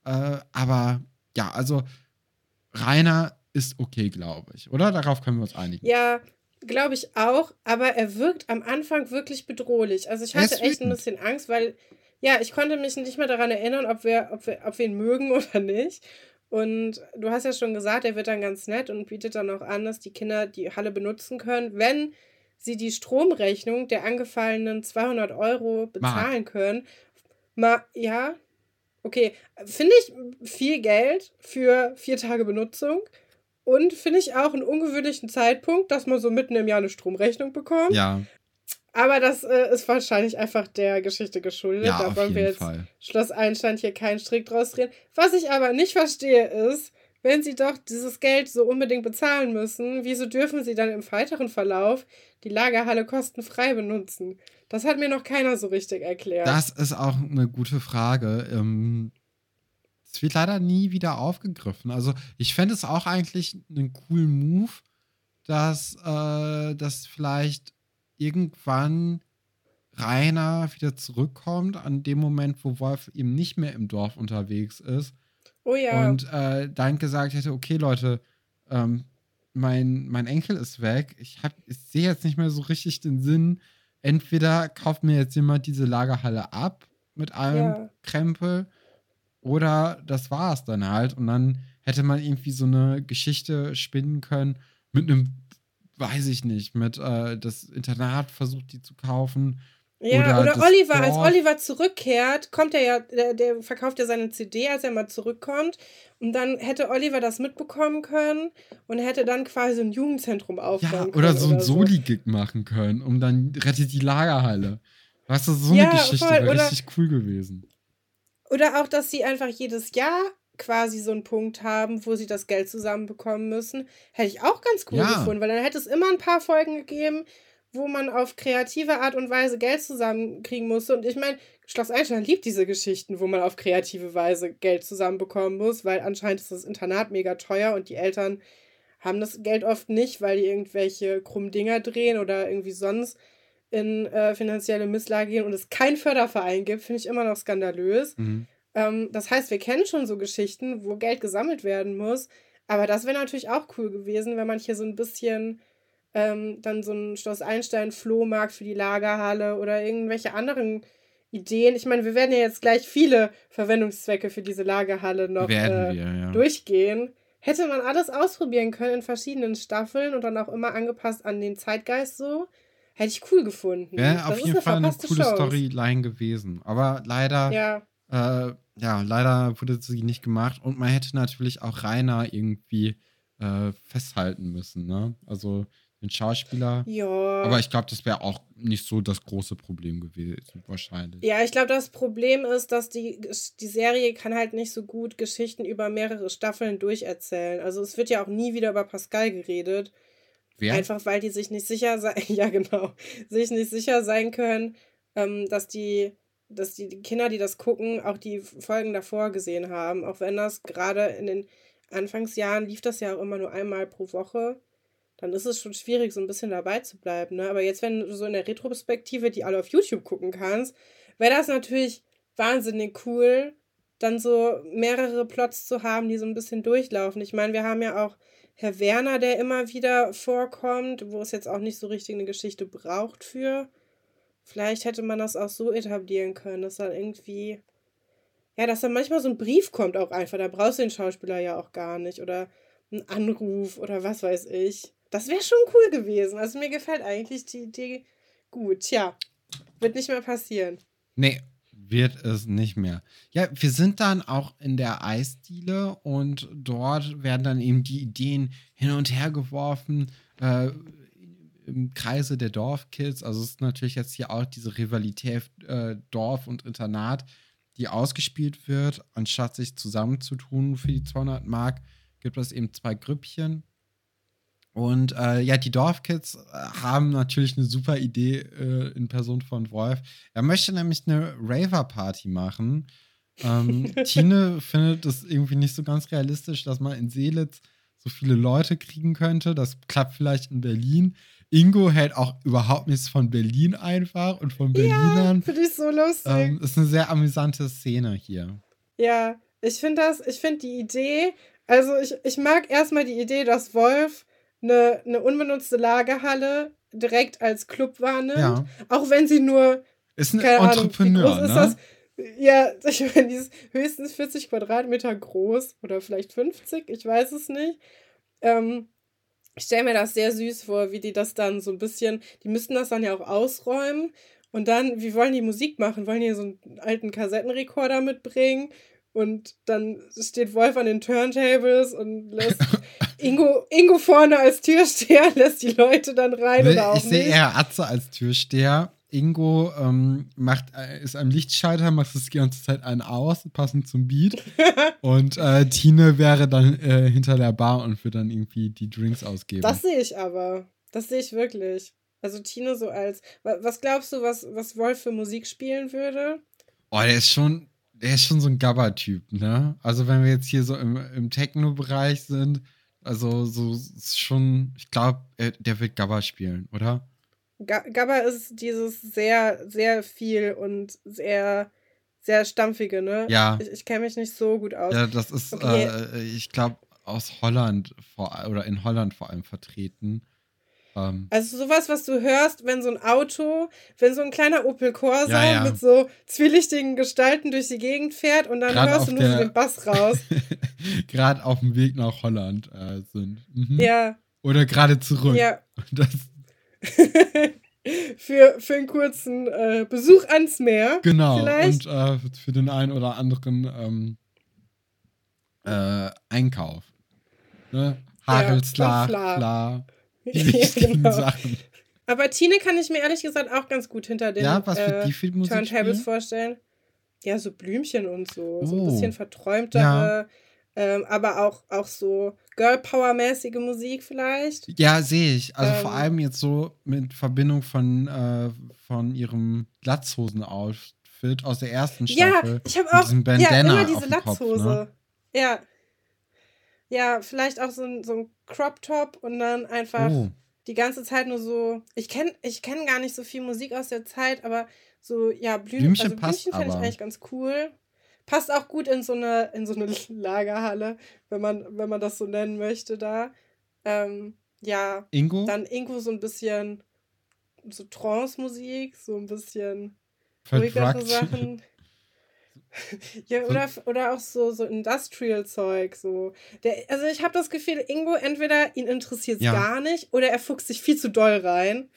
Äh, aber ja, also Rainer ist okay, glaube ich, oder? Darauf können wir uns einigen. Ja, glaube ich auch, aber er wirkt am Anfang wirklich bedrohlich. Also ich hatte echt ein bisschen Angst, weil ja, ich konnte mich nicht mehr daran erinnern, ob wir, ob wir, ob wir ihn mögen oder nicht. Und du hast ja schon gesagt, er wird dann ganz nett und bietet dann auch an, dass die Kinder die Halle benutzen können, wenn sie die Stromrechnung der angefallenen 200 Euro bezahlen können. Ma ja, okay, finde ich viel Geld für vier Tage Benutzung. Und finde ich auch einen ungewöhnlichen Zeitpunkt, dass man so mitten im Jahr eine Stromrechnung bekommt. Ja, Aber das äh, ist wahrscheinlich einfach der Geschichte geschuldet. ja, da wollen wir jetzt Fall. Schloss Einstein hier keinen Strick draus drehen. Was ich aber nicht verstehe ist, wenn sie doch dieses Geld so unbedingt bezahlen müssen, wieso dürfen sie dann im weiteren Verlauf die Lagerhalle kostenfrei benutzen? Das hat mir noch keiner so richtig erklärt. Das ist auch eine gute Frage. Ähm, es wird leider nie wieder aufgegriffen. Also ich fände es auch eigentlich einen coolen Move, dass, äh, dass vielleicht irgendwann Rainer wieder zurückkommt an dem Moment, wo Wolf eben nicht mehr im Dorf unterwegs ist oh ja. und äh, dann gesagt hätte, okay Leute, ähm, mein, mein Enkel ist weg, ich, hab- ich sehe jetzt nicht mehr so richtig den Sinn, entweder kauft mir jetzt jemand diese Lagerhalle ab mit allem Ja. Krempel. Oder das war es dann halt. Und dann hätte man irgendwie so eine Geschichte spinnen können mit einem, weiß ich nicht, mit äh, das Internat versucht, die zu kaufen. Ja, Oder oder, Oliver, als Dorf. Oliver zurückkehrt, kommt er ja, der, der verkauft ja seine CD, als er mal zurückkommt. Und dann hätte Oliver das mitbekommen können und hätte dann quasi so ein Jugendzentrum aufbauen Ja, können. oder so ein so. Soli-Gig machen können, um dann rettet die Lagerhalle. Weißt du, so Ja, eine Geschichte voll, wäre oder- richtig cool gewesen. Oder auch, dass sie einfach jedes Jahr quasi so einen Punkt haben, wo sie das Geld zusammenbekommen müssen. Hätte ich auch ganz cool Ja. gefunden, weil dann hätte es immer ein paar Folgen gegeben, wo man auf kreative Art und Weise Geld zusammenkriegen musste. Und ich meine, Schloss Einstein liebt diese Geschichten, wo man auf kreative Weise Geld zusammenbekommen muss, weil anscheinend ist das Internat mega teuer und die Eltern haben das Geld oft nicht, weil die irgendwelche krummen Dinger drehen oder irgendwie sonst in äh, finanzielle Misslage gehen und es keinen Förderverein gibt, finde ich immer noch skandalös. Mhm. Ähm, das heißt, wir kennen schon so Geschichten, wo Geld gesammelt werden muss. Aber das wäre natürlich auch cool gewesen, wenn man hier so ein bisschen ähm, dann so ein Schloss Einstein Flohmarkt für die Lagerhalle oder irgendwelche anderen Ideen. Ich meine, wir werden ja jetzt gleich viele Verwendungszwecke für diese Lagerhalle noch äh, wir, ja. durchgehen. Hätte man alles ausprobieren können in verschiedenen Staffeln und dann auch immer angepasst an den Zeitgeist so. Hätte ich cool gefunden. Wäre auf jeden Fall eine coole Chance. Storyline gewesen. Aber leider, Ja, äh, ja, leider wurde sie nicht gemacht. Und man hätte natürlich auch Rainer irgendwie äh, festhalten müssen, ne? Also den Schauspieler. ja. Aber ich glaube, das wäre auch nicht so das große Problem gewesen, wahrscheinlich. Ja, ich glaube, das Problem ist, dass die, die Serie kann halt nicht so gut Geschichten über mehrere Staffeln durcherzählen. Also es wird ja auch nie wieder über Pascal geredet. Wer? Einfach weil die sich nicht sicher sein, ja genau, sich nicht sicher sein können, ähm, dass die, dass die Kinder, die das gucken, auch die Folgen davor gesehen haben. Auch wenn das gerade in den Anfangsjahren lief das ja auch immer nur einmal pro Woche. Dann ist es schon schwierig, so ein bisschen dabei zu bleiben. Ne? Aber jetzt, wenn du so in der Retrospektive die alle auf YouTube gucken kannst, wäre das natürlich wahnsinnig cool, dann so mehrere Plots zu haben, die so ein bisschen durchlaufen. Ich meine, wir haben ja auch Herr Werner, der immer wieder vorkommt, wo es jetzt auch nicht so richtig eine Geschichte braucht für. Vielleicht hätte man das auch so etablieren können, dass dann irgendwie. Ja, dass dann manchmal so ein Brief kommt auch einfach. Da brauchst du den Schauspieler ja auch gar nicht. Oder ein Anruf oder was weiß ich. Das wäre schon cool gewesen. Also mir gefällt eigentlich die Idee gut. Tja, wird nicht mehr passieren. Nee, wird es nicht mehr. Ja, wir sind dann auch in der Eisdiele und dort werden dann eben die Ideen hin und her geworfen äh, im Kreise der Dorfkids. Also es ist natürlich jetzt hier auch diese Rivalität äh, Dorf und Internat, die ausgespielt wird. Anstatt sich zusammenzutun für die 200 Mark, gibt es eben zwei Grüppchen. Und äh, ja, die Dorfkids äh, haben natürlich eine super Idee äh, in Person von Wolf. Er möchte nämlich eine Raver-Party machen. Ähm, Tine findet es irgendwie nicht so ganz realistisch, dass man in Seelitz so viele Leute kriegen könnte. Das klappt vielleicht in Berlin. Ingo hält auch überhaupt nichts von Berlin einfach und von Berlinern. Finde ich so lustig. ähm, ist eine sehr amüsante Szene hier. Ja, ich finde das, ich finde die Idee, also ich, ich mag erstmal die Idee, dass Wolf eine, eine unbenutzte Lagerhalle direkt als Club wahrnimmt. Ja. Auch wenn sie nur, Ist ein keine Ahnung, Entrepreneur, groß ist ne? das? Ja, ich meine, die ist höchstens 40 Quadratmeter groß oder vielleicht 50, ich weiß es nicht. Ähm, ich stelle mir das sehr süß vor, wie die das dann so ein bisschen, die müssten das dann ja auch ausräumen. Und dann, wie wollen die Musik machen? Wollen die so einen alten Kassettenrekorder mitbringen? Und dann steht Wolf an den Turntables und lässt Ingo, Ingo vorne als Türsteher, lässt die Leute dann rein Nee, oder auch ich sehe eher Atze als Türsteher. Ingo ähm, macht, äh, ist am Lichtschalter, macht es die ganze Zeit einen aus, passend zum Beat. und äh, Tine wäre dann äh, hinter der Bar und würde dann irgendwie die Drinks ausgeben. Das sehe ich aber. Das sehe ich wirklich. Also Tine so als. wa- Was glaubst du, was, was Wolf für Musik spielen würde? oh, der ist schon, der ist schon so ein Gabba-Typ, ne? Also wenn wir jetzt hier so im, im Techno-Bereich sind, also so ist schon, ich glaube, der wird Gabba spielen, oder? Ga Gabba ist dieses sehr, sehr viel und sehr, sehr stampfige, ne? Ja. Ich, ich kenne mich nicht so gut aus. Ja, das ist, Okay. äh, ich glaube, aus Holland vor, oder in Holland vor allem vertreten. Ähm, Also sowas, was du hörst, wenn so ein Auto, wenn so ein kleiner Opel Corsa Ja, ja. mit so zwielichtigen Gestalten durch die Gegend fährt und dann Gerade hörst du nur so der- den Bass raus. gerade auf dem Weg nach Holland äh, sind. Mhm. ja, Oder gerade zurück. ja. Und Das, für, für einen kurzen äh, Besuch ans Meer. genau. Vielleicht. Und äh, für den einen oder anderen ähm, äh, Einkauf. Ne? Hagelslar. Fla, die Ja, wichtigen genau. Sachen. Aber Tine kann ich mir ehrlich gesagt auch ganz gut hinter den Ja, was wird äh, die für Musik Turntables vorstellen. Ja, so Blümchen und so. So ein Oh. bisschen verträumtere, ähm, aber auch, auch so Girl Power-mäßige Musik vielleicht. Ja, sehe ich. Also vor Ähm. allem jetzt so mit Verbindung von, äh, von ihrem Latzhosen-Outfit aus der ersten Ja, Staffel. ich habe auch ja, immer diese dem Kopf, Latzhose. ne? Ja. Ja, vielleicht auch so ein, so ein Crop-Top und dann einfach Oh, die ganze Zeit nur so. Ich kenne ich kenn gar nicht so viel Musik aus der Zeit, aber so, ja, Blüm, Blümchen also Blümchen finde ich eigentlich ganz cool. Passt auch gut in so eine, in so eine Lagerhalle, wenn man, wenn man das so nennen möchte da. Ähm, ja, Ingo? dann irgendwo so ein bisschen so Trance-Musik, so ein bisschen ruhigere. Sachen. ja, oder, oder auch so, so Industrial-Zeug. So. Der, also ich habe das Gefühl, Ingo, entweder ihn interessiert es Ja. gar nicht oder er fuchst sich viel zu doll rein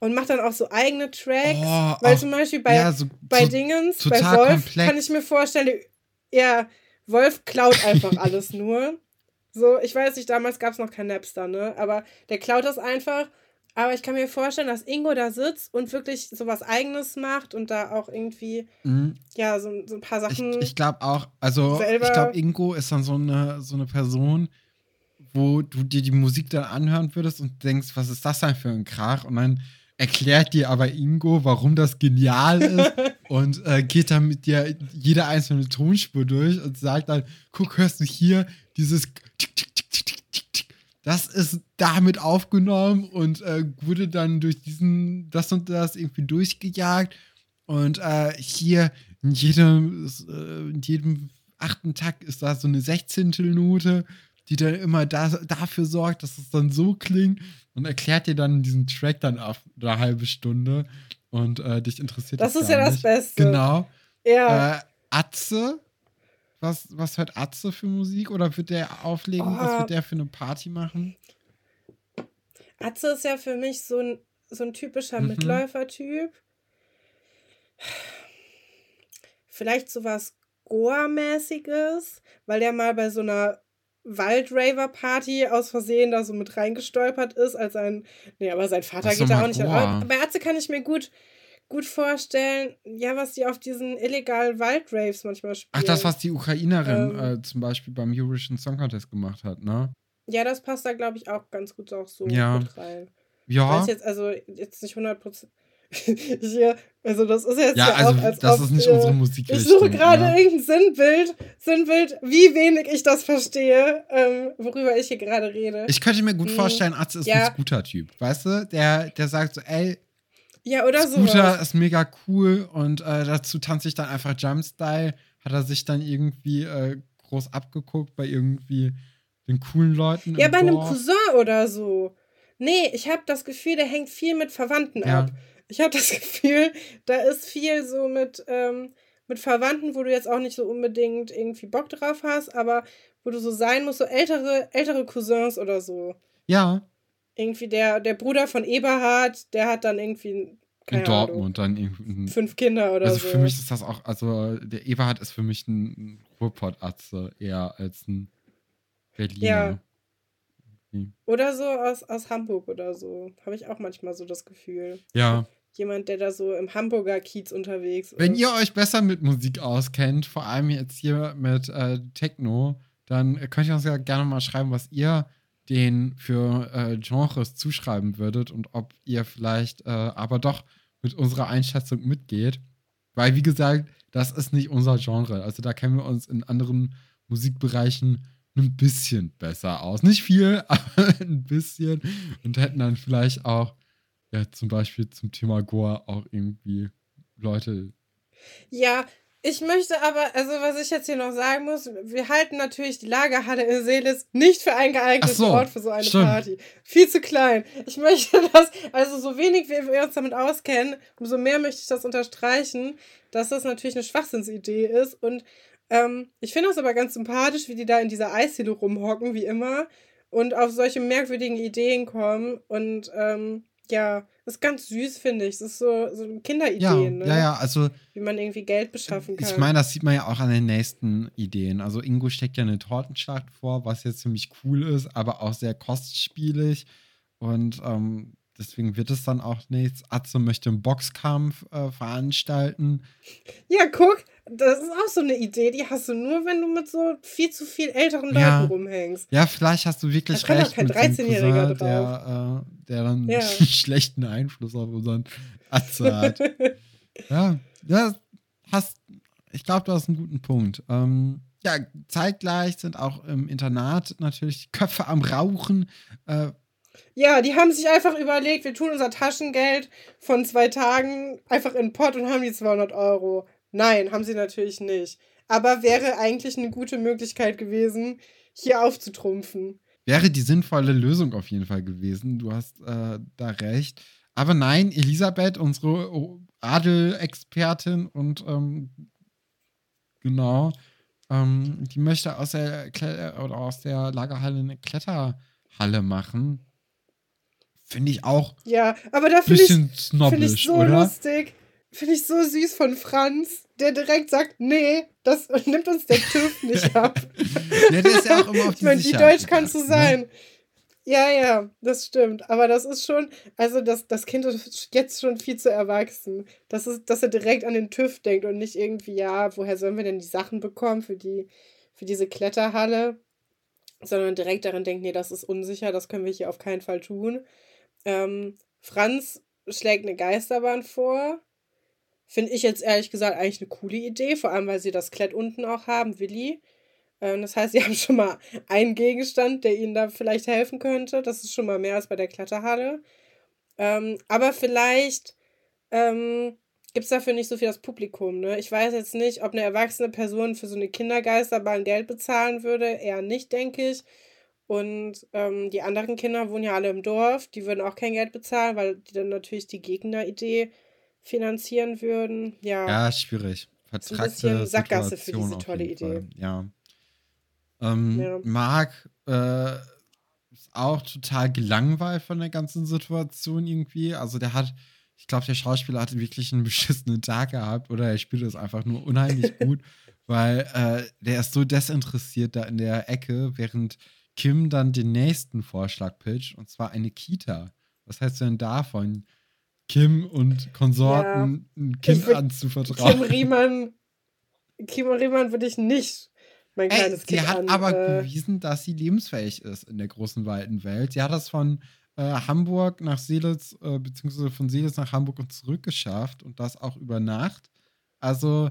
und macht dann auch so eigene Tracks. Oh, weil auch- zum Beispiel bei, ja, so, bei so, Dingens, bei Wolf, komplex. kann ich mir vorstellen, ja, Wolf klaut einfach alles nur. So, ich weiß nicht, damals gab es noch kein Napster, ne? Aber der klaut das einfach. Aber ich kann mir vorstellen, dass Ingo da sitzt und wirklich so was Eigenes macht und da auch irgendwie, Mhm. ja, so, so ein paar Ich, Sachen. ich glaube auch, also ich glaube, Ingo ist dann so eine, so eine Person, wo du dir die Musik dann anhören würdest und denkst, was ist das denn für ein Krach? Und dann erklärt dir aber Ingo, warum das genial ist und äh, geht dann mit dir jede einzelne Tonspur durch und sagt dann, guck, hörst du hier dieses Tick, Tick, Tick, Tick, Tick, das ist damit aufgenommen und äh, wurde dann durch diesen, das und das irgendwie durchgejagt und äh, hier in jedem, äh, in jedem achten Takt ist da so eine Sechzehntelnote, die dann immer da, dafür sorgt, dass es dann so klingt und erklärt dir dann diesen Track dann auf eine halbe Stunde und äh, dich interessiert Das das ist ja das nicht. Beste. Genau. ja. Äh, Atze, was, was hört Atze für Musik oder wird der auflegen? Was Oh. wird der für eine Party machen? Atze ist ja für mich so ein, so ein typischer Mhm. Mitläufer-Typ. Vielleicht sowas Goa-mäßiges, weil der mal bei so einer Waldraver-Party aus Versehen da so mit reingestolpert ist, als ein. Nee, aber sein Vater Ach geht da auch nicht. Aber bei Atze kann ich mir gut, gut vorstellen, ja, was die auf diesen illegalen Waldraves manchmal spielen. Ach, das, was die Ukrainerin Ähm. äh, zum Beispiel beim Eurovision Song Contest gemacht hat, ne? Ja, das passt da, glaube ich, auch ganz gut auch so Ja. mit rein. Ja. weiß jetzt also jetzt nicht 100%. Hier, also das ist jetzt Ja, ja, also auch, als das ist nicht wir- unsere Musikrichtung. Ich suche gerade ne? irgendein Sinnbild, Sinnbild, wie wenig ich das verstehe, ähm, worüber ich hier gerade rede. Ich könnte mir gut Mhm. vorstellen, Atze ist Ja. ein Scooter-Typ, weißt du? Der, der sagt so, ey, ja, oder so. Scooter ist mega cool und äh, dazu tanze ich dann einfach Jump-Style. Hat er sich dann irgendwie äh, groß abgeguckt bei irgendwie den coolen Leuten Ja, bei einem Dorf. Cousin oder so. Nee, ich habe das Gefühl, der hängt viel mit Verwandten Ja. ab. Ich habe das Gefühl, da ist viel so mit, ähm, mit Verwandten, wo du jetzt auch nicht so unbedingt irgendwie Bock drauf hast, aber wo du so sein musst, so ältere, ältere Cousins oder so. Ja, Irgendwie der, der Bruder von Eberhard, der hat dann irgendwie, keine in Ahnung, Dortmund dann irgendwie. fünf Kinder oder Also so. für mich ist das auch, also der Eberhard ist für mich ein, ein Ruhrpott-Atze eher als ein Berliner. Ja. Oder so aus, aus Hamburg oder so. Habe ich auch manchmal so das Gefühl. Ja. Jemand, der da so im Hamburger Kiez unterwegs Wenn ist. ihr euch besser mit Musik auskennt, vor allem jetzt hier mit äh, Techno, dann könnt ihr uns ja gerne mal schreiben, was ihr den für äh, Genres zuschreiben würdet und ob ihr vielleicht äh, aber doch mit unserer Einschätzung mitgeht. Weil, wie gesagt, das ist nicht unser Genre. Also da kennen wir uns in anderen Musikbereichen ein bisschen besser aus. Nicht viel, aber ein bisschen. Und hätten dann vielleicht auch, ja, zum Beispiel zum Thema Goa auch irgendwie Leute Ja, Ich möchte aber, also was ich jetzt hier noch sagen muss, wir halten natürlich die Lagerhalle in Seelis nicht für einen geeigneten so, Ort für so eine stimmt. Party. Viel zu klein. Ich möchte das, also so wenig wie wir uns damit auskennen, umso mehr möchte ich das unterstreichen, dass das natürlich eine Schwachsinnsidee ist. Und ähm, ich finde das aber ganz sympathisch, wie die da in dieser Eisdiele rumhocken, wie immer, und auf solche merkwürdigen Ideen kommen. Und ähm, ja, das ist ganz süß, finde ich. Das ist so, so Kinderideen, ja, ne? Ja, ja, also. Wie man irgendwie Geld beschaffen kann. Ich meine, das sieht man ja auch an den nächsten Ideen. Also, Ingo steckt ja eine Tortenschlacht vor, was jetzt ziemlich cool ist, aber auch sehr kostspielig. Und ähm, deswegen wird es dann auch nichts. Atze möchte einen Boxkampf äh, veranstalten. Ja, guck, das ist auch so eine Idee, die hast du nur, wenn du mit so viel zu viel älteren Leuten ja. rumhängst. Ja, vielleicht hast du wirklich da recht. Kein 13-Jähriger drauf. Der, äh, der dann ja. einen schlechten Einfluss auf unseren Atze hat. ja, ja, hast, ich glaube, du hast einen guten Punkt. Ähm, ja, zeitgleich sind auch im Internat natürlich Köpfe am Rauchen. Äh, ja, die haben sich einfach überlegt, wir tun unser Taschengeld von zwei Tagen einfach in den Pott und haben die 200 Euro. Nein, haben sie natürlich nicht. Aber wäre eigentlich eine gute Möglichkeit gewesen, hier aufzutrumpfen. Wäre die sinnvolle Lösung auf jeden Fall gewesen. Du hast äh, da recht. Aber nein, Elisabeth, unsere Adelexpertin und ähm, genau, ähm, die möchte aus der, oder aus der Lagerhalle eine Kletterhalle machen. Finde ich auch. Ja, aber da finde ich, find ich so oder? lustig. Finde ich so süß von Franz, der direkt sagt, nee, das nimmt uns der TÜV nicht ab. ja, der ist ja auch immer auf die Ich meine, wie deutsch kannst du ne? sein? Ne? Ja, ja, das stimmt. Aber das ist schon, also das, das Kind ist jetzt schon viel zu erwachsen. Das ist, dass er direkt an den TÜV denkt und nicht irgendwie, ja, woher sollen wir denn die Sachen bekommen für die, für diese Kletterhalle? Sondern direkt daran denkt, nee, das ist unsicher, das können wir hier auf keinen Fall tun. Ähm, Franz schlägt eine Geisterbahn vor. Finde ich jetzt ehrlich gesagt eigentlich eine coole Idee, vor allem weil sie das Klett unten auch haben, Willi. Ähm, das heißt, sie haben schon mal einen Gegenstand, der ihnen da vielleicht helfen könnte. Das ist schon mal mehr als bei der Kletterhalle. Ähm, aber vielleicht ähm, gibt es dafür nicht so viel das Publikum. Ne? Ich weiß jetzt nicht, ob eine erwachsene Person für so eine Kindergeisterbahn Geld bezahlen würde. Eher nicht, denke ich. Und ähm, die anderen Kinder wohnen ja alle im Dorf, die würden auch kein Geld bezahlen, weil die dann natürlich die Gegneridee finanzieren würden. Ja, ja schwierig. Vertragte ein bisschen Sackgasse für diese tolle Idee. Ja. Ähm, ja. Marc äh, ist auch total gelangweilt von der ganzen Situation irgendwie. Also der hat, ich glaube, der Schauspieler hatte wirklich einen beschissenen Tag gehabt oder er spielt es einfach nur unheimlich gut, weil äh, der ist so desinteressiert da in der Ecke, während Kim dann den nächsten Vorschlag pitcht, und zwar eine Kita. Was heißt denn davon, Kim und Konsorten ja, ein Kind anzuvertrauen? Kim Riemann, Kim Riemann würde ich nicht mein Ey, kleines Kind Sie hat an, aber äh, bewiesen, dass sie lebensfähig ist in der großen, weiten Welt. Sie hat das von äh, Hamburg nach Seelitz, äh, beziehungsweise von Seelitz nach Hamburg und zurück geschafft und das auch über Nacht. Also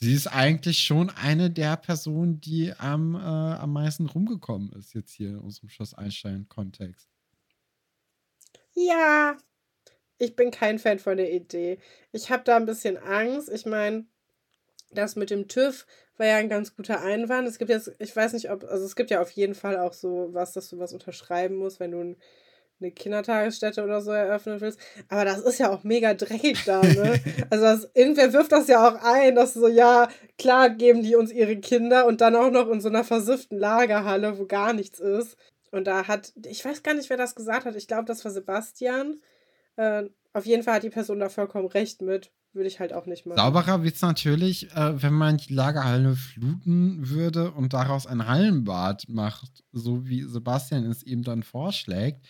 sie ist eigentlich schon eine der Personen, die am, äh, am meisten rumgekommen ist, jetzt hier in unserem Schloss Einstein-Kontext. Ja, ich bin kein Fan von der Idee. Ich habe da ein bisschen Angst. Ich meine, das mit dem TÜV war ja ein ganz guter Einwand. Es gibt jetzt, ich weiß nicht, ob, also es gibt ja auf jeden Fall auch so was, dass du was unterschreiben musst, wenn du ein eine Kindertagesstätte oder so eröffnen willst. Aber das ist ja auch mega dreckig da, ne? Also das, irgendwer wirft das ja auch ein, dass so, ja, klar geben die uns ihre Kinder und dann auch noch in so einer versifften Lagerhalle, wo gar nichts ist. Und da hat, ich weiß gar nicht, wer das gesagt hat. Ich glaube, das war Sebastian. Äh, auf jeden Fall hat die Person da vollkommen recht mit. Würde ich halt auch nicht machen. Sauberer wird es natürlich, äh, wenn man die Lagerhalle fluten würde und daraus ein Hallenbad macht, so wie Sebastian es eben dann vorschlägt.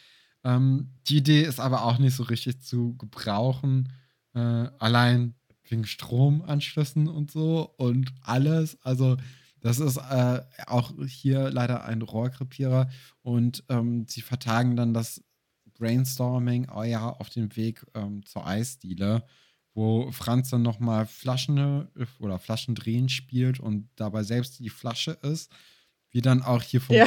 Ähm, die Idee ist aber auch nicht so richtig zu gebrauchen. Äh, allein wegen Stromanschlüssen und so und alles. Also, das ist äh, auch hier leider ein Rohrkrepierer. Und ähm, sie vertagen dann das Brainstorming oh ja, auf dem Weg ähm, zur Eisdiele, wo Franz dann nochmal Flaschen äh, oder Flaschendrehen spielt und dabei selbst die Flasche ist. Wie dann auch hier von ja.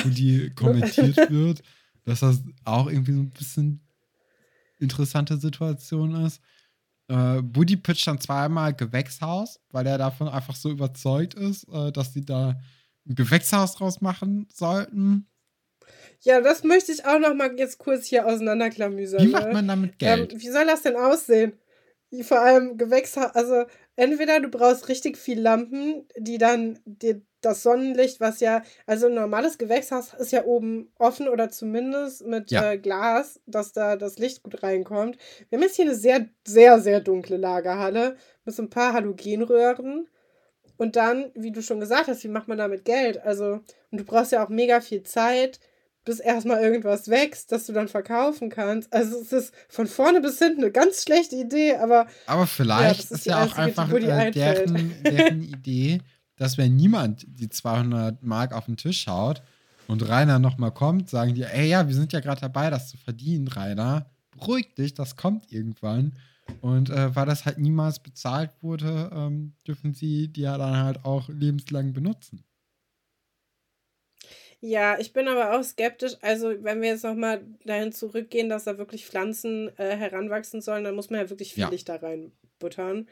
kommentiert wird dass das auch irgendwie so ein bisschen interessante Situation ist. Äh, Buddy pitcht dann zweimal Gewächshaus, weil er davon einfach so überzeugt ist, äh, dass sie da ein Gewächshaus draus machen sollten. Ja, das möchte ich auch noch mal jetzt kurz hier auseinanderklamüsern. Wie macht ne? man damit Geld? Ähm, wie soll das denn aussehen? Vor allem Gewächshaus, also entweder du brauchst richtig viel Lampen, die dann dir das Sonnenlicht, was ja, also ein normales Gewächshaus ist ja oben offen oder zumindest mit ja. äh, Glas, dass da das Licht gut reinkommt. Wir haben jetzt hier eine sehr, sehr, sehr dunkle Lagerhalle mit so ein paar Halogenröhren. Und dann, wie du schon gesagt hast, wie macht man damit Geld? Also, und du brauchst ja auch mega viel Zeit, bis erstmal irgendwas wächst, dass du dann verkaufen kannst. Also es ist von vorne bis hinten eine ganz schlechte Idee, aber. Aber vielleicht ja, ist, ist ja auch einfach äh, deren, deren Idee, dass wenn niemand die 200 Mark auf den Tisch haut und Rainer nochmal kommt, sagen die, ey ja, wir sind ja gerade dabei, das zu verdienen, Rainer. Beruhig dich, das kommt irgendwann. Und äh, weil das halt niemals bezahlt wurde, ähm, dürfen sie die ja dann halt auch lebenslang benutzen. Ja, ich bin aber auch skeptisch. Also, wenn wir jetzt nochmal dahin zurückgehen, dass da wirklich Pflanzen äh, heranwachsen sollen, dann muss man ja wirklich viel ja. Licht da reinbuttern.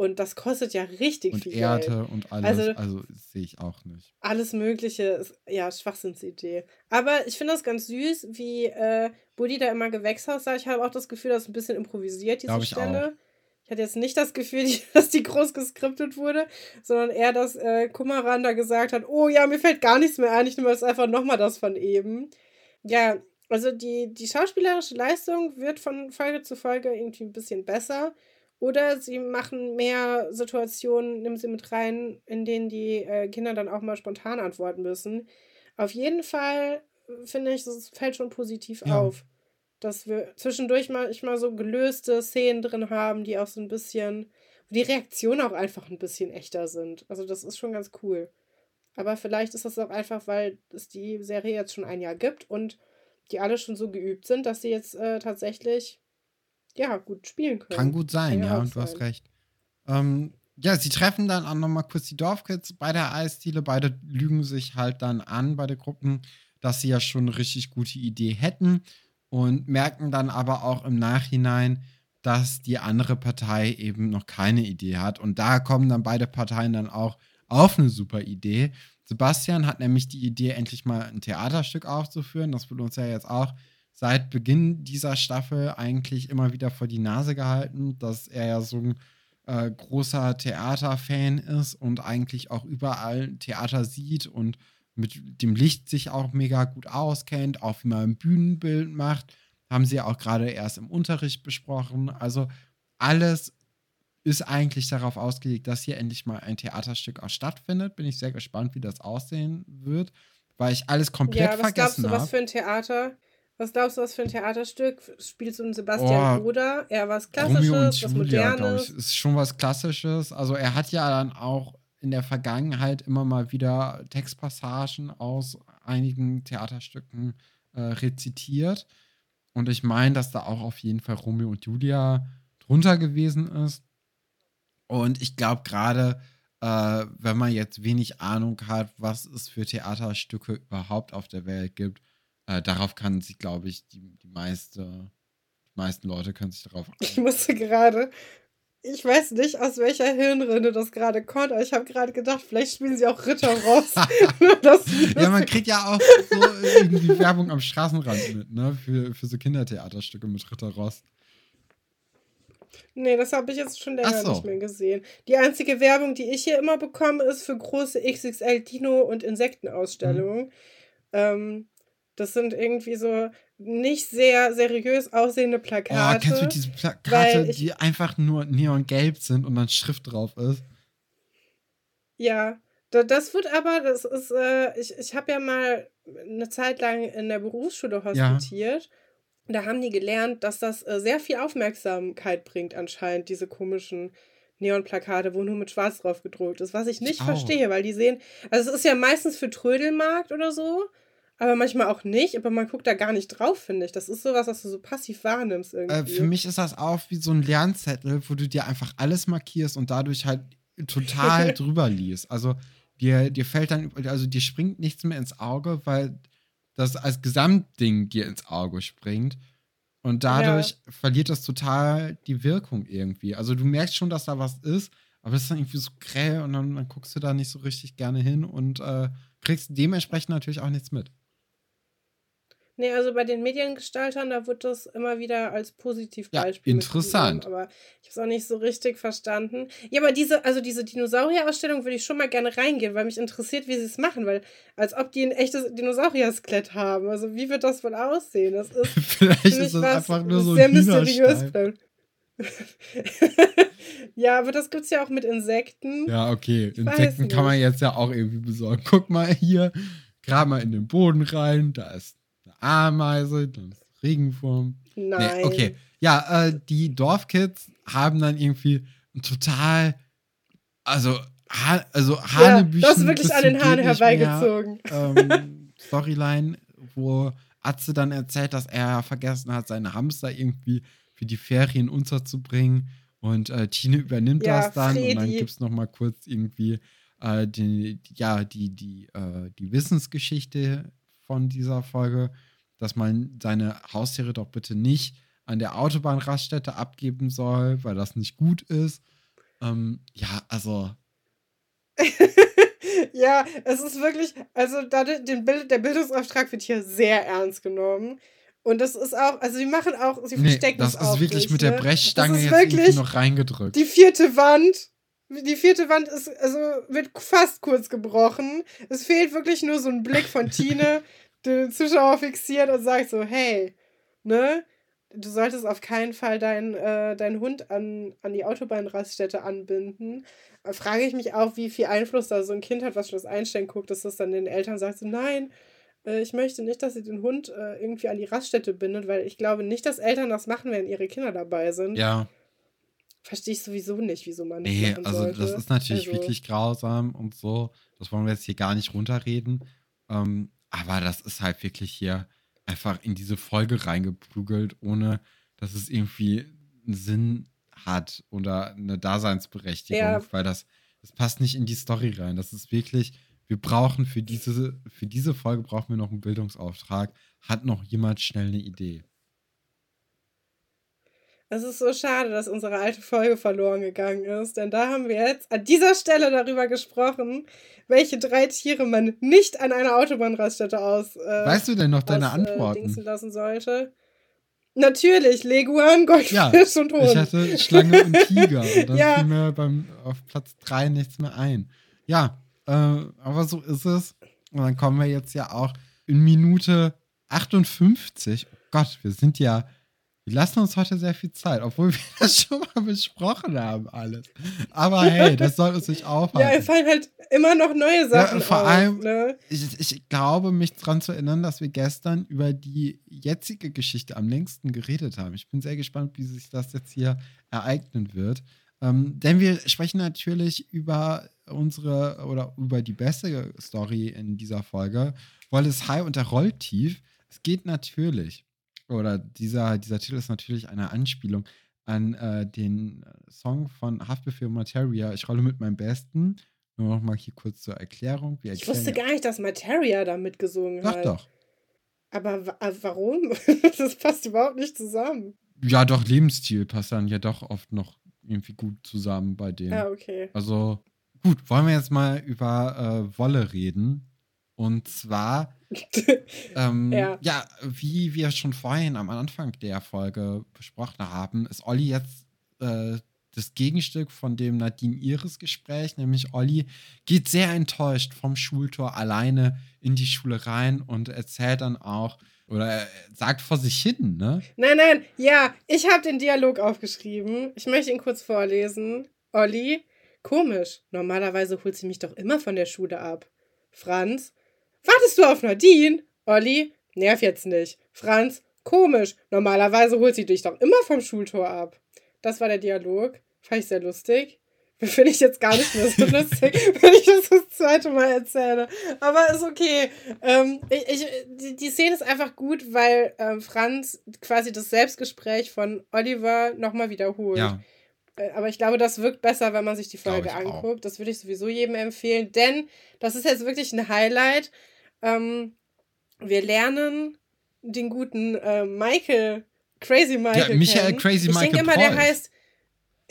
Und das kostet ja richtig und viel Erde Geld. und alles. Also, also sehe ich auch nicht. Alles Mögliche ist, ja, Schwachsinnsidee. Aber ich finde das ganz süß, wie äh, Buddy da immer Gewächshaus sagt. Ich habe auch das Gefühl, dass ein bisschen improvisiert, diese ich Stelle. Auch. Ich hatte jetzt nicht das Gefühl, dass die groß geskriptet wurde, sondern eher, dass äh, Kummeran da gesagt hat, oh ja, mir fällt gar nichts mehr ein, ich nehme jetzt einfach nochmal das von eben. Ja, also die, die schauspielerische Leistung wird von Folge zu Folge irgendwie ein bisschen besser. Oder sie machen mehr Situationen, nehmen sie mit rein, in denen die äh, Kinder dann auch mal spontan antworten müssen. Auf jeden Fall äh, finde ich, es fällt schon positiv ja. auf dass wir zwischendurch mal, ich mal so gelöste Szenen drin haben, die auch so ein bisschen, wo die Reaktionen auch einfach ein bisschen echter sind. Also das ist schon ganz cool. Aber vielleicht ist das auch einfach, weil es die Serie jetzt schon ein Jahr gibt und die alle schon so geübt sind, dass sie jetzt äh, tatsächlich ja gut spielen können. Kann gut sein, Kann ja, und du hast recht. Ähm, ja, sie treffen dann auch nochmal kurz die Dorfkids bei der Eisdiele. Beide lügen sich halt dann an, beide Gruppen, dass sie ja schon eine richtig gute Idee hätten und merken dann aber auch im Nachhinein, dass die andere Partei eben noch keine Idee hat. Und da kommen dann beide Parteien dann auch auf eine super Idee. Sebastian hat nämlich die Idee, endlich mal ein Theaterstück aufzuführen. Das wird uns ja jetzt auch seit Beginn dieser Staffel eigentlich immer wieder vor die Nase gehalten, dass er ja so ein äh, großer Theaterfan ist und eigentlich auch überall Theater sieht und mit dem Licht sich auch mega gut auskennt, auch wie man ein Bühnenbild macht. Haben sie ja auch gerade erst im Unterricht besprochen. Also alles ist eigentlich darauf ausgelegt, dass hier endlich mal ein Theaterstück auch stattfindet. Bin ich sehr gespannt, wie das aussehen wird, weil ich alles komplett ja, was vergessen habe. Was glaubst du, was für ein Theater? Was glaubst du, was für ein Theaterstück? Spielst du einen Sebastian oh, Bruder? Eher was Klassisches, was Julia, Modernes? Ich, ist schon was Klassisches. Also er hat ja dann auch in der Vergangenheit immer mal wieder Textpassagen aus einigen Theaterstücken äh, rezitiert. Und ich meine, dass da auch auf jeden Fall Romeo und Julia drunter gewesen ist. Und ich glaube gerade, äh, wenn man jetzt wenig Ahnung hat, was es für Theaterstücke überhaupt auf der Welt gibt, äh, darauf kann sich, glaube ich, die, die meiste, die meisten Leute können sich darauf. Ich musste gerade ich weiß nicht, aus welcher Hirnrinde das gerade kommt, aber ich habe gerade gedacht, vielleicht spielen sie auch Ritter Ross. ja, man kriegt ja auch so irgendwie Werbung am Straßenrand mit, ne? Für, für so Kindertheaterstücke mit Ritter Ross. Nee, das habe ich jetzt schon länger so. nicht mehr gesehen. Die einzige Werbung, die ich hier immer bekomme, ist für große XXL Dino- und Insektenausstellungen. Mhm. Ähm, das sind irgendwie so nicht sehr seriös aussehende Plakate. Oh, kennst du diese Plakate, ich, die einfach nur neongelb sind und dann Schrift drauf ist? Ja, das wird aber, das ist, äh, ich, ich habe ja mal eine Zeit lang in der Berufsschule hospitiert. Ja. Da haben die gelernt, dass das äh, sehr viel Aufmerksamkeit bringt, anscheinend, diese komischen Neonplakate, wo nur mit Schwarz drauf gedruckt ist. Was ich nicht ich verstehe, weil die sehen, also es ist ja meistens für Trödelmarkt oder so aber manchmal auch nicht. Aber man guckt da gar nicht drauf, finde ich. Das ist sowas, was du so passiv wahrnimmst irgendwie. Äh, für mich ist das auch wie so ein Lernzettel, wo du dir einfach alles markierst und dadurch halt total drüber liest. Also dir, dir fällt dann, also dir springt nichts mehr ins Auge, weil das als Gesamtding dir ins Auge springt. Und dadurch ja. verliert das total die Wirkung irgendwie. Also du merkst schon, dass da was ist, aber es ist dann irgendwie so grell und dann, dann guckst du da nicht so richtig gerne hin und äh, kriegst dementsprechend natürlich auch nichts mit. Nee, also bei den Mediengestaltern, da wird das immer wieder als Positivbeispiel. Ja, interessant. Aber ich habe es auch nicht so richtig verstanden. Ja, aber diese, also diese Dinosaurier-Ausstellung würde ich schon mal gerne reingehen, weil mich interessiert, wie sie es machen, weil als ob die ein echtes Dinosaurier-Skelett haben. Also wie wird das wohl aussehen? Das ist Vielleicht ist das einfach nur so sehr mysteriös bleibt. ja, aber das gibt es ja auch mit Insekten. Ja, okay. Ich Insekten kann man jetzt ja auch irgendwie besorgen. Guck mal hier, grab mal in den Boden rein, da ist Ameise, dann ist Regenwurm. Nein. Nee, okay. Ja, äh, die Dorfkids haben dann irgendwie total, also, ha also Hanebüchen. Ja, das ist wirklich an den Haaren herbeigezogen. Mehr, ähm, Storyline, wo Atze dann erzählt, dass er vergessen hat, seine Hamster irgendwie für die Ferien unterzubringen. Und äh, Tine übernimmt ja, das dann Fredi. und dann gibt es nochmal kurz irgendwie äh, die, ja, die, die, äh, die Wissensgeschichte von dieser Folge dass man seine Haustiere doch bitte nicht an der Autobahnraststätte abgeben soll, weil das nicht gut ist. Ähm, ja, also. ja, es ist wirklich, also da den Bild, der Bildungsauftrag wird hier sehr ernst genommen. Und das ist auch, also sie machen auch, sie nee, verstecken das. Das ist wirklich nicht, mit der ne? Brechstange jetzt irgendwie noch reingedrückt. Die vierte Wand, die vierte Wand ist, also wird fast kurz gebrochen. Es fehlt wirklich nur so ein Blick von Tine, den Zuschauer fixiert und sagt so, hey, ne, du solltest auf keinen Fall deinen äh, dein Hund an, an die Autobahnraststätte anbinden. Da frage ich mich auch, wie viel Einfluss da so ein Kind hat, was schon das Einstellen guckt, dass das dann den Eltern sagt, so, nein, äh, ich möchte nicht, dass sie den Hund äh, irgendwie an die Raststätte bindet, weil ich glaube nicht, dass Eltern das machen, wenn ihre Kinder dabei sind. Ja. Verstehe ich sowieso nicht, wieso man das nee, also sollte. das ist natürlich also. wirklich grausam und so. Das wollen wir jetzt hier gar nicht runterreden. Ähm, aber das ist halt wirklich hier einfach in diese Folge reingeprügelt, ohne dass es irgendwie einen Sinn hat oder eine Daseinsberechtigung, ja. weil das, das passt nicht in die Story rein. Das ist wirklich, wir brauchen für diese, für diese Folge brauchen wir noch einen Bildungsauftrag. Hat noch jemand schnell eine Idee? Es ist so schade, dass unsere alte Folge verloren gegangen ist, denn da haben wir jetzt an dieser Stelle darüber gesprochen, welche drei Tiere man nicht an einer Autobahnraststätte aus. Äh, weißt du denn noch deine aus, äh, Antworten? Äh, lassen sollte. Natürlich, Leguan, Goldfisch ja, und Hund. Ich hatte Schlange und Tiger und dann ja. fiel mir beim, auf Platz 3 nichts mehr ein. Ja, äh, aber so ist es. Und dann kommen wir jetzt ja auch in Minute 58. Oh Gott, wir sind ja wir lassen uns heute sehr viel Zeit, obwohl wir das schon mal besprochen haben, alles. Aber hey, das soll uns nicht aufhalten. Ja, es fallen halt immer noch neue Sachen ja, vor auf, allem, ne? ich, ich glaube, mich daran zu erinnern, dass wir gestern über die jetzige Geschichte am längsten geredet haben. Ich bin sehr gespannt, wie sich das jetzt hier ereignen wird. Ähm, denn wir sprechen natürlich über unsere oder über die beste Story in dieser Folge. Wallace High und der Rolltief. Es geht natürlich oder dieser, dieser Titel ist natürlich eine Anspielung an äh, den Song von Haftbefehl Materia, Ich rolle mit meinem Besten. Nur noch mal hier kurz zur Erklärung. Wir ich wusste gar nicht, dass Materia da mitgesungen hat. Doch, doch. Aber äh, warum? das passt überhaupt nicht zusammen. Ja, doch, Lebensstil passt dann ja doch oft noch irgendwie gut zusammen bei denen. Ah, okay. Also, gut, wollen wir jetzt mal über äh, Wolle reden. Und zwar, ähm, ja. ja. wie wir schon vorhin am Anfang der Folge besprochen haben, ist Olli jetzt äh, das Gegenstück von dem Nadine Iris Gespräch, nämlich Olli geht sehr enttäuscht vom Schultor alleine in die Schule rein und erzählt dann auch oder sagt vor sich hin, ne? Nein, nein, ja, ich habe den Dialog aufgeschrieben. Ich möchte ihn kurz vorlesen. Olli, komisch. Normalerweise holt sie mich doch immer von der Schule ab. Franz, Wartest du auf Nadine? Olli, nerv jetzt nicht. Franz, komisch. Normalerweise holt sie dich doch immer vom Schultor ab. Das war der Dialog. Fand ich sehr lustig. Finde ich jetzt gar nicht mehr so lustig, wenn ich das das zweite Mal erzähle. Aber ist okay. Ähm, ich, ich, die, die Szene ist einfach gut, weil ähm, Franz quasi das Selbstgespräch von Oliver nochmal wiederholt. Ja. Äh, aber ich glaube, das wirkt besser, wenn man sich die Folge anguckt. Auch. Das würde ich sowieso jedem empfehlen, denn das ist jetzt wirklich ein Highlight. Ähm, wir lernen den guten äh, Michael Crazy Michael. Ja, Michael kennen. Crazy ich Michael denke immer, der heißt.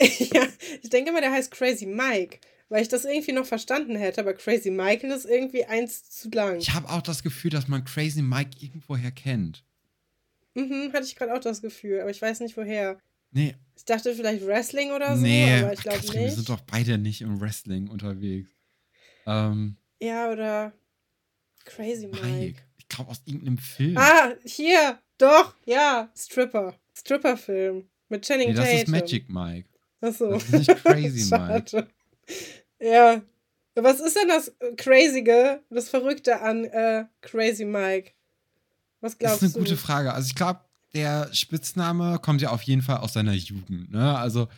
ja, ich denke immer, der heißt Crazy Mike, weil ich das irgendwie noch verstanden hätte, aber Crazy Michael ist irgendwie eins zu lang. Ich habe auch das Gefühl, dass man Crazy Mike irgendwoher kennt. Mhm, hatte ich gerade auch das Gefühl, aber ich weiß nicht woher. Nee, Ich dachte vielleicht Wrestling oder so, nee, aber ich glaube Katrin, wir nicht. sind doch beide nicht im Wrestling unterwegs. Ähm, Ja, oder Crazy Mike. Mike. Ich glaube aus irgendeinem Film. Ah, hier, doch, ja, Stripper. Stripper-Film mit Channing nee, das Tatum. ist Magic Mike. Achso. Das ist nicht Crazy Mike. Ja. Was ist denn das Crazige, das Verrückte an äh, Crazy Mike? Was Das glaubst ist eine du? gute Frage. Also ich glaube, der Spitzname kommt ja auf jeden Fall aus seiner Jugend. Ne? Also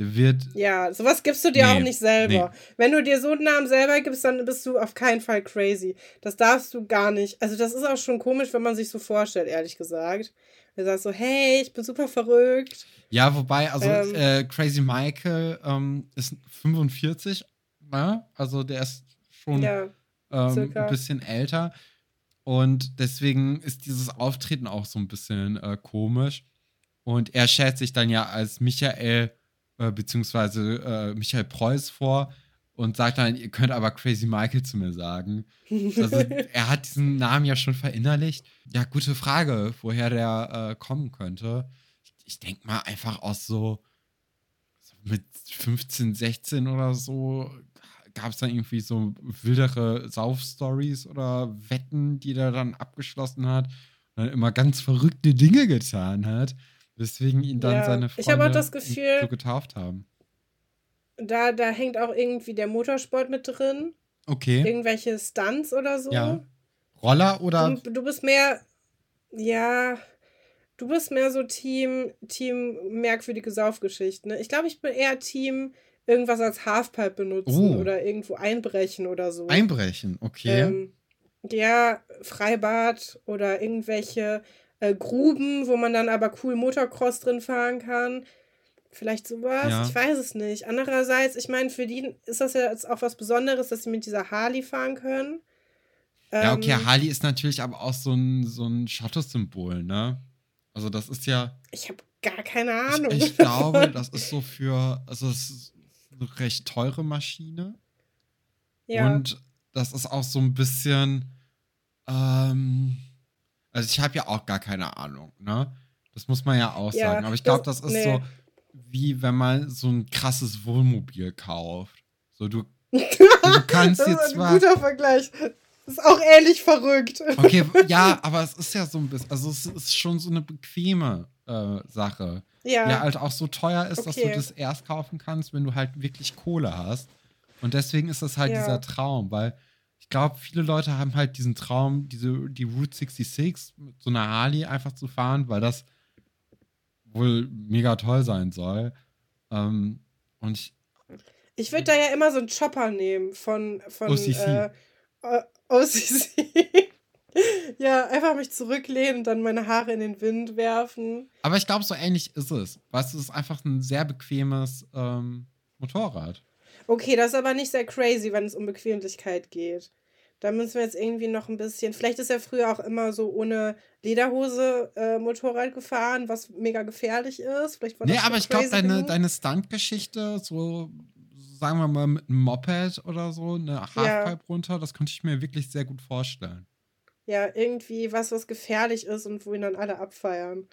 wird Ja, sowas gibst du dir Nee, auch nicht selber. Wenn du dir so einen Namen selber gibst, dann bist du auf keinen Fall crazy. Das darfst du gar nicht. Also, das ist auch schon komisch, wenn man sich so vorstellt, ehrlich gesagt. Du sagst so, hey, ich bin super verrückt. Ja, wobei, also Ähm. äh, Crazy Michael ähm, ist 45, ne? Also der ist schon Ja, ähm, ein bisschen älter. Und deswegen ist dieses Auftreten auch so ein bisschen äh, komisch. Und er stellt sich dann ja als Michael, äh, beziehungsweise äh, Michael Preuß vor und sagt dann, ihr könnt aber Crazy Michael zu mir sagen. Also er hat diesen Namen ja schon verinnerlicht. Ja, gute Frage, woher der äh, kommen könnte. Ich, ich denke mal einfach aus so, so mit 15, 16 oder so gab es dann irgendwie so wildere Sauf-Stories oder Wetten, die der dann abgeschlossen hat und dann immer ganz verrückte Dinge getan hat, weswegen ihn dann Ja, seine ich Freunde hab auch das Gefühl- so getauft haben. da, da hängt auch irgendwie der Motorsport mit drin. Okay. Irgendwelche Stunts oder so. Ja. Roller oder Du, du bist mehr, ja, du bist mehr so Team, Team merkwürdige Saufgeschichten. Ne? Ich glaube, ich bin eher Team irgendwas als Halfpipe benutzen Oh. oder irgendwo einbrechen oder so. Einbrechen? Okay. Ähm, ja, Freibad oder irgendwelche äh, Gruben, wo man dann aber cool Motocross drin fahren kann. Vielleicht sowas, Ja. ich weiß es nicht. Andererseits, ich meine, für die ist das ja jetzt auch was Besonderes, dass sie mit dieser Harley fahren können. Ja, okay, Ähm, Harley ist natürlich aber auch so ein, so ein Statussymbol, ne? Also das ist ja, Ich habe gar keine ich, Ahnung. ich glaube, das ist so für, also es ist eine recht teure Maschine ja. und das ist auch so ein bisschen, ähm, also ich habe ja auch gar keine Ahnung, ne? Das muss man ja auch Ja, sagen, aber ich das- glaube, das ist nee. so, wie wenn man so ein krasses Wohnmobil kauft. So, du, du kannst das dir ist ein guter Vergleich. Das ist auch ähnlich verrückt. Okay, ja, aber es ist ja so ein bisschen, also es ist schon so eine bequeme äh, Sache, Ja. die halt auch so teuer ist, dass du Okay. das erst kaufen kannst, wenn du halt wirklich Kohle hast. Und deswegen ist das halt Ja. dieser Traum, weil glaube, viele Leute haben halt diesen Traum, diese, die Route 66 mit so einer Harley einfach zu fahren, weil das wohl mega toll sein soll. Ähm, und ich, Ich würde da ja immer so einen Chopper nehmen von, von OCC. Äh, äh, OCC. ja, einfach mich zurücklehnen und dann meine Haare in den Wind werfen. aber ich glaube, so ähnlich ist es. Weißt du, es ist einfach ein sehr bequemes ähm, Motorrad. Okay, das ist aber nicht sehr crazy, wenn es um Bequemlichkeit geht. Da müssen wir jetzt irgendwie noch ein bisschen. Vielleicht ist er früher auch immer so ohne Lederhose äh, Motorrad gefahren, was mega gefährlich ist. Vielleicht war Nee, das aber ich glaube, deine, deine Stunt-Geschichte, so sagen wir mal mit einem Moped oder so, eine Halfpipe runter, das könnte ich mir wirklich sehr gut vorstellen. Ja, irgendwie was, was gefährlich ist und wo ihn dann alle abfeiern.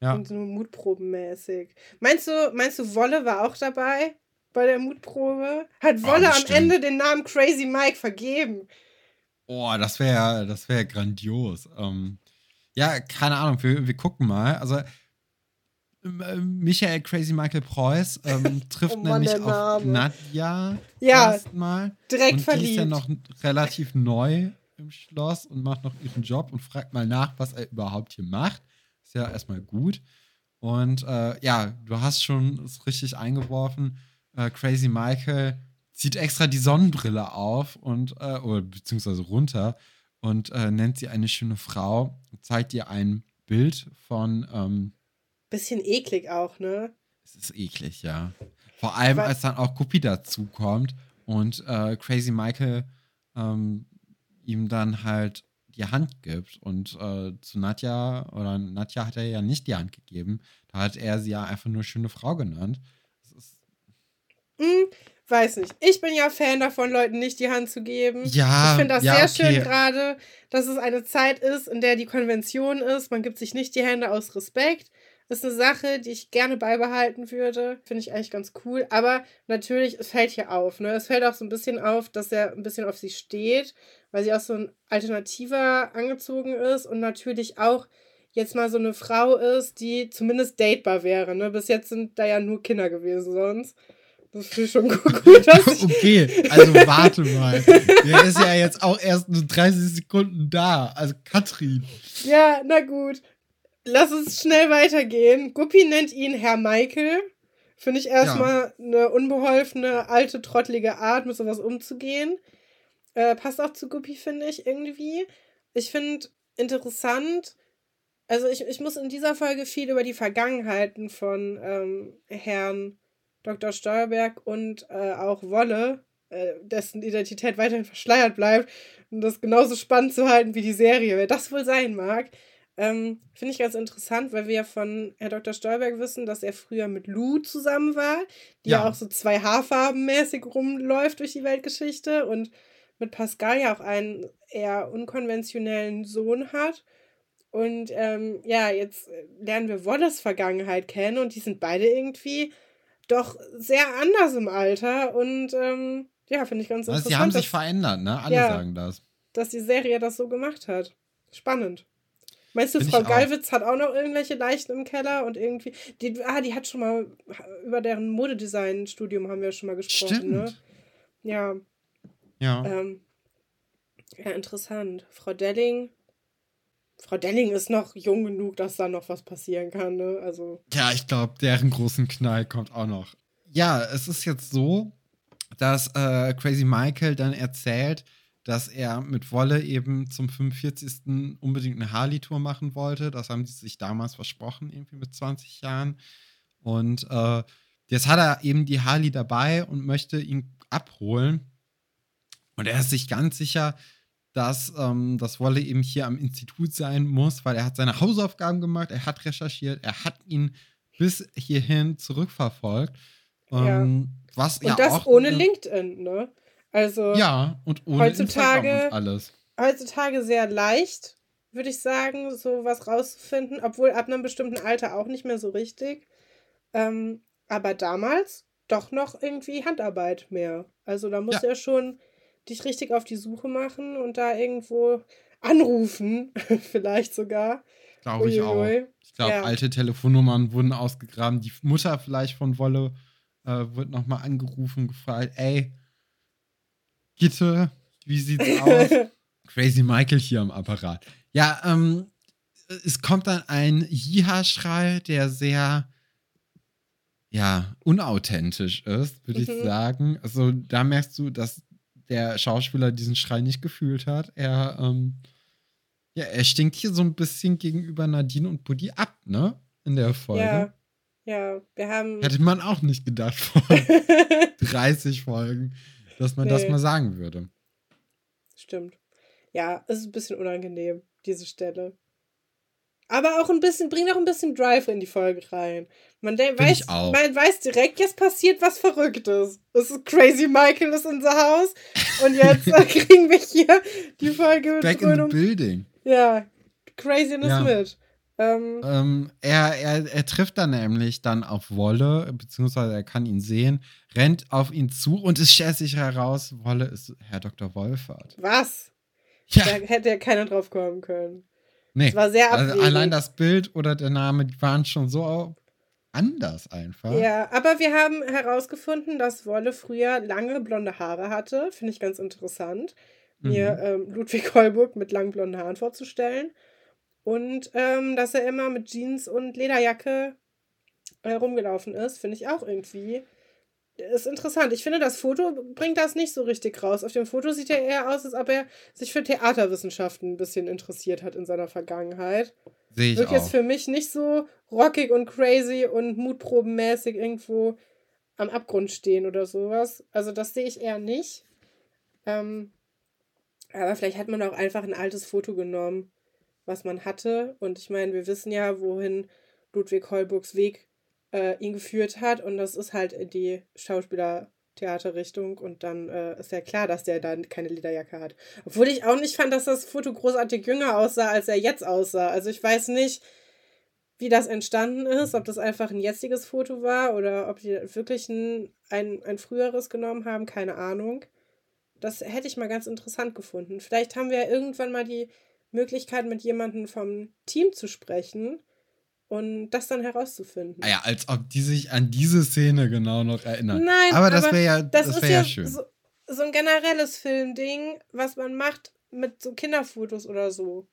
Ja. Und so mutprobenmäßig. Meinst du, meinst du, Wolle war auch dabei bei der Mutprobe? Hat Oh, Wolle am bestimmt. Ende den Namen Crazy Mike vergeben? Oh, das wäre das wär grandios. Ähm, ja, keine Ahnung, wir, wir gucken mal. Also, äh, Michael Crazy Michael Preuß ähm, trifft Oh Mann, nämlich auf. Nadja Ja, erstmal. direkt und verliebt. die ist ja noch relativ neu im Schloss und macht noch ihren Job und fragt mal nach, was er überhaupt hier macht. Ist ja erstmal gut. Und äh, ja, du hast schon es richtig eingeworfen. Äh, Crazy Michael zieht extra die Sonnenbrille auf und äh, oder beziehungsweise runter und äh, nennt sie eine schöne Frau und zeigt ihr ein Bild von ähm, Bisschen eklig auch, ne? es ist eklig, ja. Vor allem, Aber- als dann auch Guppy dazukommt und äh, Crazy Michael ähm, ihm dann halt die Hand gibt. Und äh, zu Nadja, oder Nadja hat er ja nicht die Hand gegeben. Da hat er sie ja einfach nur schöne Frau genannt. Hm, weiß nicht. Ich bin ja Fan davon, Leuten nicht die Hand zu geben. Ja. Ich finde das ja, sehr okay. schön gerade, dass es eine Zeit ist, in der die Konvention ist. Man gibt sich nicht die Hände aus Respekt. Das ist eine Sache, die ich gerne beibehalten würde. Finde ich eigentlich ganz cool. Aber natürlich, es fällt hier auf. Ne? Es fällt auch so ein bisschen auf, dass er ein bisschen auf sie steht, weil sie auch so ein Alternativer angezogen ist und natürlich auch jetzt mal so eine Frau ist, die zumindest datebar wäre. Ne? Bis jetzt sind da ja nur Kinder gewesen sonst. Das ich schon gut, Okay, also warte mal. Der ist ja jetzt auch erst nur 30 Sekunden da. Also Katrin. Ja, na gut. Lass uns schnell weitergehen. Guppi nennt ihn Herr Michael. Finde ich erstmal eine unbeholfene, alte, trottlige Art, mit sowas umzugehen. Äh, passt auch zu Guppi, finde ich, irgendwie. Ich finde interessant, also ich, ich muss in dieser Folge viel über die Vergangenheiten von ähm, Herrn Dr. Steuerberg und äh, auch Wolle, äh, dessen Identität weiterhin verschleiert bleibt, um das genauso spannend zu halten wie die Serie, wer das wohl sein mag. Ähm, Finde ich ganz interessant, weil wir ja von Herr Dr. Stolberg wissen, dass er früher mit Lou zusammen war, die ja, Ja. auch so zwei Haarfarben mäßig rumläuft durch die Weltgeschichte und mit Pascal ja auch einen eher unkonventionellen Sohn hat. Und ähm, ja, jetzt lernen wir Wolles Vergangenheit kennen und die sind beide irgendwie doch sehr anders im Alter und ähm, ja, finde ich ganz Also interessant, sie haben sich dass, verändert, ne? Alle Ja. sagen das. dass die Serie das so gemacht hat. Spannend. Meinst du, Find Frau. Gallwitz hat auch noch irgendwelche Leichen im Keller und irgendwie. Die, ah, die hat schon mal über deren Modedesign-Studium haben wir schon mal gesprochen, Stimmt. ne? Ja, Ja. ähm, ja, interessant. Frau Delling. Frau Delling ist noch jung genug, dass da noch was passieren kann, ne? Also. Ja, ich glaube, deren großen Knall kommt auch noch. Ja, es ist jetzt so, dass äh, Crazy Michael dann erzählt, dass er mit Wolle eben zum 45. unbedingt eine Harley-Tour machen wollte. Das haben sie sich damals versprochen, irgendwie mit 20 Jahren. Und äh, jetzt hat er eben die Harley dabei und möchte ihn abholen. Und er ist sich ganz sicher, dass ähm, das Wolle eben hier am Institut sein muss, weil er hat seine Hausaufgaben gemacht, er hat recherchiert, er hat ihn bis hierhin zurückverfolgt. Ja. Ähm, was Und ja das auch ohne LinkedIn, ne? Also. Ja, und ohne Heutzutage- Instagram und alles. heutzutage sehr leicht, würde ich sagen, so was rauszufinden, obwohl ab einem bestimmten Alter auch nicht mehr so richtig. Ähm, aber damals doch noch irgendwie Handarbeit mehr. Also da musst Ja. ja schon dich richtig auf die Suche machen und da irgendwo anrufen, vielleicht sogar. Glaube ich auch. Ich glaube, Ja. alte Telefonnummern wurden ausgegraben. Die Mutter vielleicht von Wolle äh, wird nochmal angerufen gefragt, ey, Gitte, wie sieht's aus? Crazy Michael hier am Apparat. Ja, ähm, es kommt dann ein Jiha-Schrei, der sehr, ja, unauthentisch ist, würde ich Mhm. sagen. Also da merkst du, dass der Schauspieler diesen Schrei nicht gefühlt hat. Er, ähm, ja, er stinkt hier so ein bisschen gegenüber Nadine und Buddy ab, ne? In der Folge. ja. Ja, wir haben. Hätte man auch nicht gedacht vor 30 Folgen, dass man das Nee. mal sagen würde. Stimmt. Ja, es ist ein bisschen unangenehm, diese Stelle. Aber auch ein bisschen, bringt auch ein bisschen Drive in die Folge rein. Man, weiß, auch. man weiß direkt, jetzt passiert was Verrücktes. Es ist Crazy Michael ist unser Haus. Und jetzt kriegen wir hier die Folge mit Back in the building. Ja, Craziness Ja. mit. Ähm, Ähm, er, er, er trifft dann nämlich dann auf Wolle, beziehungsweise er kann ihn sehen, rennt auf ihn zu und es stellt sich heraus, Wolle ist Herr Dr. Wolfert. was? Ja, Da hätte ja keiner drauf kommen können. Nee. Es war sehr Also abwegig. allein das Bild oder der Name, die waren schon so anders einfach. Ja, aber wir haben herausgefunden, dass Wolle früher lange blonde Haare hatte. Finde ich ganz interessant, mir ähm, Ludwig Holburg mit langen blonden Haaren vorzustellen. Und ähm, dass er immer mit Jeans und Lederjacke äh, rumgelaufen ist, finde ich auch irgendwie. Ist interessant. Ich finde, das Foto bringt das nicht so richtig raus. Auf dem Foto sieht er eher aus, als ob er sich für Theaterwissenschaften ein bisschen interessiert hat in seiner Vergangenheit Sehe ich wirkt auch. jetzt für mich nicht so rockig und crazy und mutprobenmäßig irgendwo am Abgrund stehen oder sowas. Also das sehe ich eher nicht. Ähm, Aber vielleicht hat man auch einfach ein altes Foto genommen, was man hatte. Und ich meine, wir wissen ja, wohin Ludwig Holburgs Weg äh, ihn geführt hat. Und das ist halt die Schauspielertheaterrichtung. Und dann äh, ist ja klar, dass der dann keine Lederjacke hat. Obwohl ich auch nicht fand, dass das Foto großartig jünger aussah, als er jetzt aussah. Also ich weiß nicht, wie das entstanden ist, ob das einfach ein jetziges Foto war oder ob die wirklich ein, ein, ein früheres genommen haben, keine Ahnung. Das hätte ich mal ganz interessant gefunden. Vielleicht haben wir ja irgendwann mal die Möglichkeit, mit jemandem vom Team zu sprechen und das dann herauszufinden. Ah ja, als ob die sich an diese Szene genau noch erinnern. Nein, aber das wäre ja, das, das wär ja, ja schön. So, so ein generelles Filmding, was man macht mit so Kinderfotos oder so.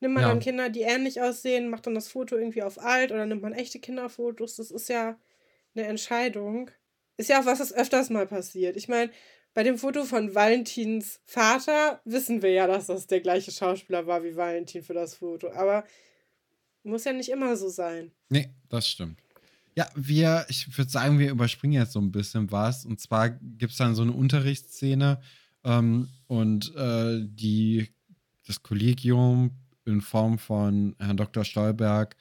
Nimmt man Ja. dann Kinder, die ähnlich aussehen, macht dann das Foto irgendwie auf alt oder nimmt man echte Kinderfotos. Das ist ja eine Entscheidung. Ist ja auch was, das öfters mal passiert. Ich meine, bei dem Foto von Valentins Vater wissen wir ja, dass das der gleiche Schauspieler war wie Valentin für das Foto. Aber muss ja nicht immer so sein. Nee, das stimmt. Ja, wir, ich würde sagen, wir überspringen jetzt so ein bisschen was. Und zwar gibt es dann so eine Unterrichtsszene ähm, und äh, die, das Kollegium in Form von Herrn Dr. Stolberg,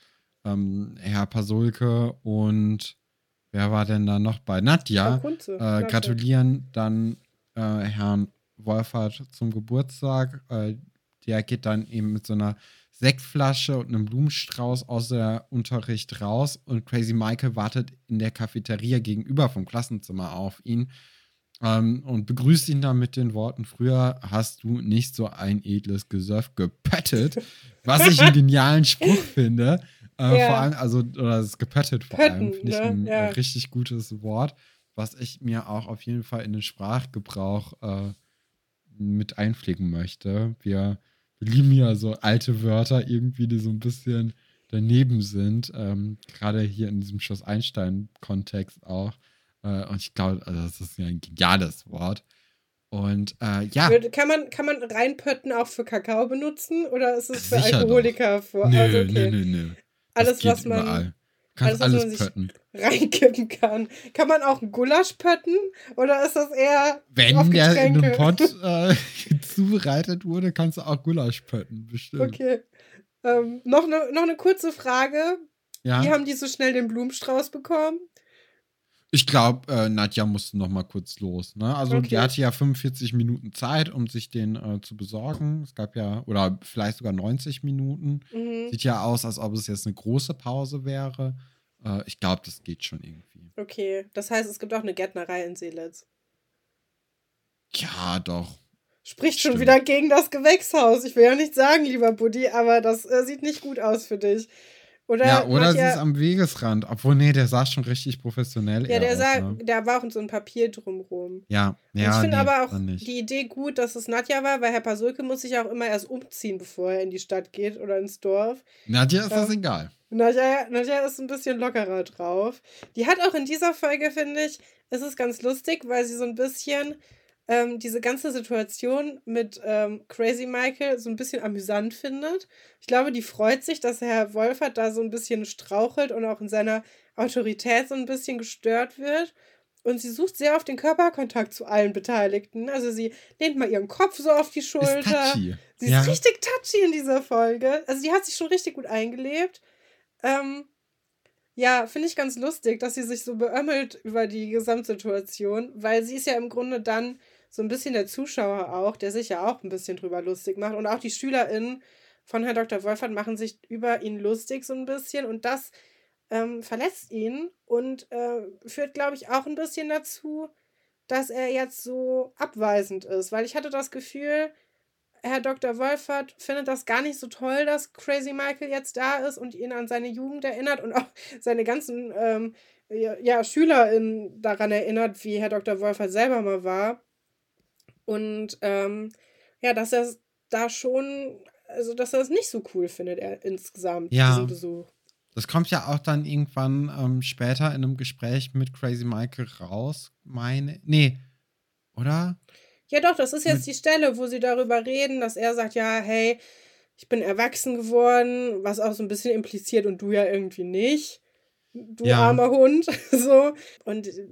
ähm, Herr Pasulke und wer war denn da noch bei? Nadja. Kunze, Äh, gratulieren dann äh, Herrn Wolfert zum Geburtstag. Äh, der geht dann eben mit so einer Sektflasche und einem Blumenstrauß aus der Unterricht raus und Crazy Michael wartet in der Cafeteria gegenüber vom Klassenzimmer auf ihn ähm, und begrüßt ihn dann mit den Worten: Früher hast du nicht so ein edles Gesöff gepöttet, was ich einen genialen Spruch finde. Äh, Ja. Vor allem, also, oder das gepöttet vor Pötten, allem, finde ich ne? ein Ja. äh, richtig gutes Wort, was ich mir auch auf jeden Fall in den Sprachgebrauch äh, mit einpflegen möchte. Wir, wir lieben ja so alte Wörter irgendwie, die so ein bisschen daneben sind. Ähm, Gerade hier in diesem Schloss Einstein-Kontext auch. Äh, und ich glaube, also das ist ja ein geniales Wort. Und äh, ja, Kann man, kann man reinpötten auch für Kakao benutzen oder ist es für Sicher doch. Alkoholiker vor? nö, also okay. nö, nö, nö. Alles, was man überall. Kannst alles, was alles, pötten. reinkippen kann. Kann man auch einen Gulasch pötten oder ist das eher Wenn auf der in einem? Pott äh, zubereitet wurde, kannst du auch Gulasch pötten, bestimmt. Okay. Ähm, noch, eine, noch eine kurze Frage. Ja. Wie haben die so schnell den Blumenstrauß bekommen? Ich glaube, äh, Nadja musste noch mal kurz los. Ne? Also Okay. die hatte ja 45 Minuten Zeit, um sich den äh, zu besorgen. Es gab ja, oder vielleicht sogar 90 Minuten. Mhm. Sieht ja aus, als ob es jetzt eine große Pause wäre. Äh, ich glaube, das geht schon irgendwie. Okay, das heißt, es gibt auch eine Gärtnerei in Seelitz. Ja, doch. Spricht schon Stimmt. wieder gegen das Gewächshaus. Ich will ja nicht sagen, lieber Buddy, aber das äh, sieht nicht gut aus für dich. Oder, ja, oder sie ist am Wegesrand. Obwohl, nee, der sah schon richtig professionell Ja, der, aus, sah, ne? der war auch in so ein Papier drumrum. Ja, Und ja, ich finde nee, aber auch die Idee gut, dass es Nadja war, weil Herr Pasulke muss sich auch immer erst umziehen, bevor er in die Stadt geht oder ins Dorf. Nadja ist das egal. Nadja, Nadja ist ein bisschen lockerer drauf. Die hat auch in dieser Folge, finde ich, ist es ganz lustig, weil sie so ein bisschen ähm, diese ganze Situation mit ähm, Crazy Michael so ein bisschen amüsant findet. Ich glaube, die freut sich, dass Herr Wolfert da so ein bisschen strauchelt und auch in seiner Autorität so ein bisschen gestört wird. Und sie sucht sehr auf den Körperkontakt zu allen Beteiligten. Also sie lehnt mal ihren Kopf so auf die Ist Schulter. touchy. Sie ja. ist richtig touchy in dieser Folge. Also die hat sich schon richtig gut eingelebt. Ähm, ja, finde ich ganz lustig, dass sie sich so beömmelt über die Gesamtsituation, weil sie ist ja im Grunde dann so ein bisschen der Zuschauer auch, der sich ja auch ein bisschen drüber lustig macht. Und auch die SchülerInnen von Herrn Dr. Wolfert machen sich über ihn lustig so ein bisschen und das ähm, verletzt ihn und äh, führt, glaube ich, auch ein bisschen dazu, dass er jetzt so abweisend ist. Weil ich hatte das Gefühl, Herr Dr. Wolfert findet das gar nicht so toll, dass Crazy Michael jetzt da ist und ihn an seine Jugend erinnert und auch seine ganzen ähm, ja, SchülerInnen daran erinnert, wie Herr Dr. Wolfert selber mal war. Und ähm, ja, dass er es da schon, also dass er es nicht so cool findet, er insgesamt, Ja. diesen Besuch. Das kommt ja auch dann irgendwann ähm, später in einem Gespräch mit Crazy Michael raus, meine. Nee, oder? Ja, doch, das ist jetzt Mit- die Stelle, wo sie darüber reden, dass er sagt, ja, hey, ich bin erwachsen geworden, was auch so ein bisschen impliziert und du ja irgendwie nicht. Du Ja. armer Hund. so. Und äh,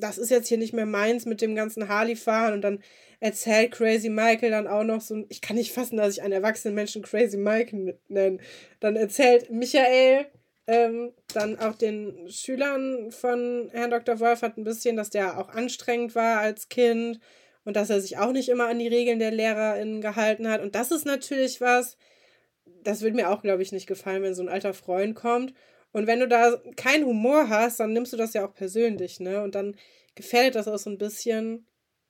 das ist jetzt hier nicht mehr meins mit dem ganzen Harley-Fahren und dann erzählt Crazy Michael dann auch noch so, ich kann nicht fassen, dass ich einen erwachsenen Menschen Crazy Michael nenne. Dann erzählt Michael ähm, dann auch den Schülern von Herrn Dr. Wolfert ein bisschen, dass der auch anstrengend war als Kind und dass er sich auch nicht immer an die Regeln der LehrerInnen gehalten hat. Und das ist natürlich was, das würde mir auch, glaube ich, nicht gefallen, wenn so ein alter Freund kommt. Und wenn du da keinen Humor hast, dann nimmst du das ja auch persönlich, ne? Und dann gefährdet das auch so ein bisschen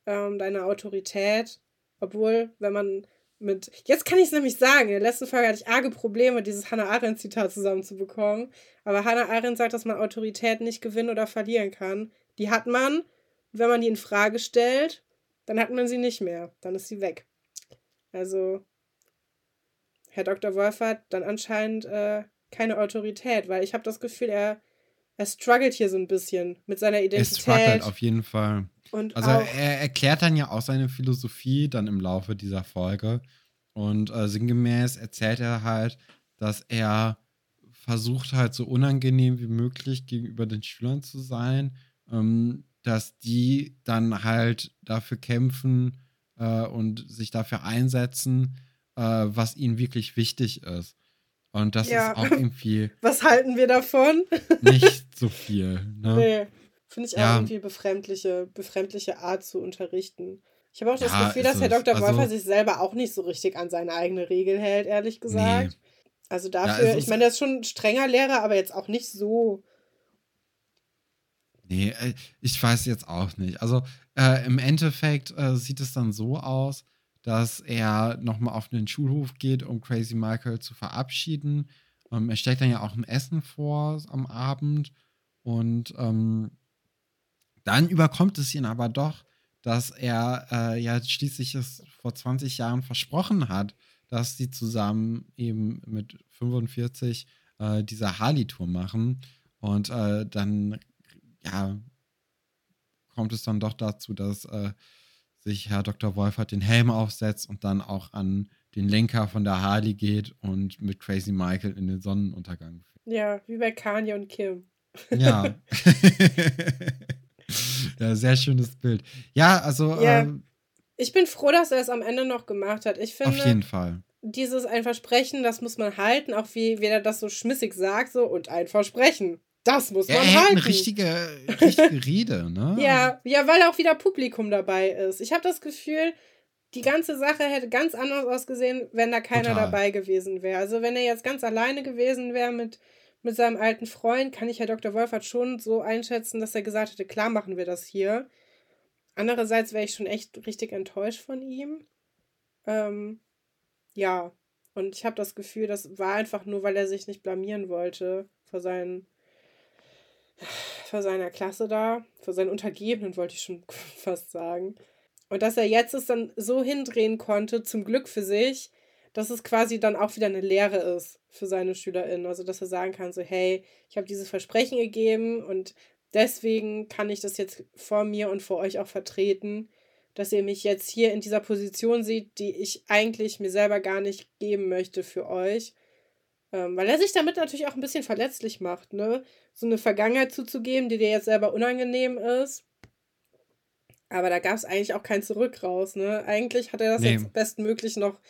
ähm, deine Autorität. Obwohl, wenn man mit. Jetzt kann ich es nämlich sagen. In der letzten Folge hatte ich arge Probleme, dieses Hannah Arendt-Zitat zusammenzubekommen. Aber Hannah Arendt sagt, dass man Autorität nicht gewinnen oder verlieren kann. Die hat man. Wenn man die in Frage stellt, dann hat man sie nicht mehr. Dann ist sie weg. Also, Herr Dr. Wolf hat dann anscheinend äh, keine Autorität, weil ich habe das Gefühl, er, er struggelt hier so ein bisschen mit seiner Identität. Er struggelt auf jeden Fall. Und also er erklärt dann ja auch seine Philosophie dann im Laufe dieser Folge. Und äh, sinngemäß erzählt er halt, dass er versucht halt so unangenehm wie möglich gegenüber den Schülern zu sein, ähm, dass die dann halt dafür kämpfen äh, und sich dafür einsetzen, äh, was ihnen wirklich wichtig ist. Und das ja. ist auch irgendwie. Was halten wir davon? nicht so viel. Ne? Nee. Finde ich ja. auch irgendwie befremdliche, befremdliche Art zu unterrichten. Ich habe auch das ja, Gefühl, dass Herr Dr. Also, Wolfer sich selber auch nicht so richtig an seine eigene Regel hält, ehrlich gesagt. Nee. Also dafür, ja, ich meine, er ist schon ein strenger Lehrer, aber jetzt auch nicht so. Nee, äh, ich weiß jetzt auch nicht. Also äh, im Endeffekt äh, sieht es dann so aus, dass er nochmal auf den Schulhof geht, um Crazy Michael zu verabschieden. Ähm, er stellt dann ja auch ein Essen vor am Abend und ähm, dann überkommt es ihn aber doch, dass er äh, ja schließlich es vor 20 Jahren versprochen hat, dass sie zusammen eben mit 45 äh, diese Harley-Tour machen. Und äh, dann, ja, kommt es dann doch dazu, dass äh, sich Herr Dr. Wolfert den Helm aufsetzt und dann auch an den Lenker von der Harley geht und mit Crazy Michael in den Sonnenuntergang fährt. Ja, wie bei Kanye und Kim. Ja. ja, sehr schönes Bild. Ja, also. Ja. Ähm, ich bin froh, dass er es am Ende noch gemacht hat. Ich finde. Auf jeden Fall. Dieses ein Versprechen, das muss man halten, auch wie, wie er das so schmissig sagt, so und ein Versprechen. Das muss man er halten. Eine richtige, richtige Rede, ne? Ja, ja, weil auch wieder Publikum dabei ist. Ich habe das Gefühl, die ganze Sache hätte ganz anders ausgesehen, wenn da keiner Total. dabei gewesen wäre. Also wenn er jetzt ganz alleine gewesen wäre mit, mit seinem alten Freund, kann ich Herr Dr. Wolfert schon so einschätzen, dass er gesagt hätte, klar machen wir das hier. Andererseits wäre ich schon echt richtig enttäuscht von ihm. Ähm, ja, und ich habe das Gefühl, das war einfach nur, weil er sich nicht blamieren wollte vor seinen vor seiner Klasse da, vor seinen Untergebenen wollte ich schon fast sagen. Und dass er jetzt es dann so hindrehen konnte, zum Glück für sich, dass es quasi dann auch wieder eine Lehre ist für seine SchülerInnen. Also, dass er sagen kann, so, hey, ich habe dieses Versprechen gegeben und deswegen kann ich das jetzt vor mir und vor euch auch vertreten, dass ihr mich jetzt hier in dieser Position seht, die ich eigentlich mir selber gar nicht geben möchte für euch. Ähm, weil er sich damit natürlich auch ein bisschen verletzlich macht, ne? So eine Vergangenheit zuzugeben, die dir jetzt selber unangenehm ist. Aber da gab es eigentlich auch kein Zurück raus, ne? Eigentlich hat er das nee. jetzt bestmöglich noch,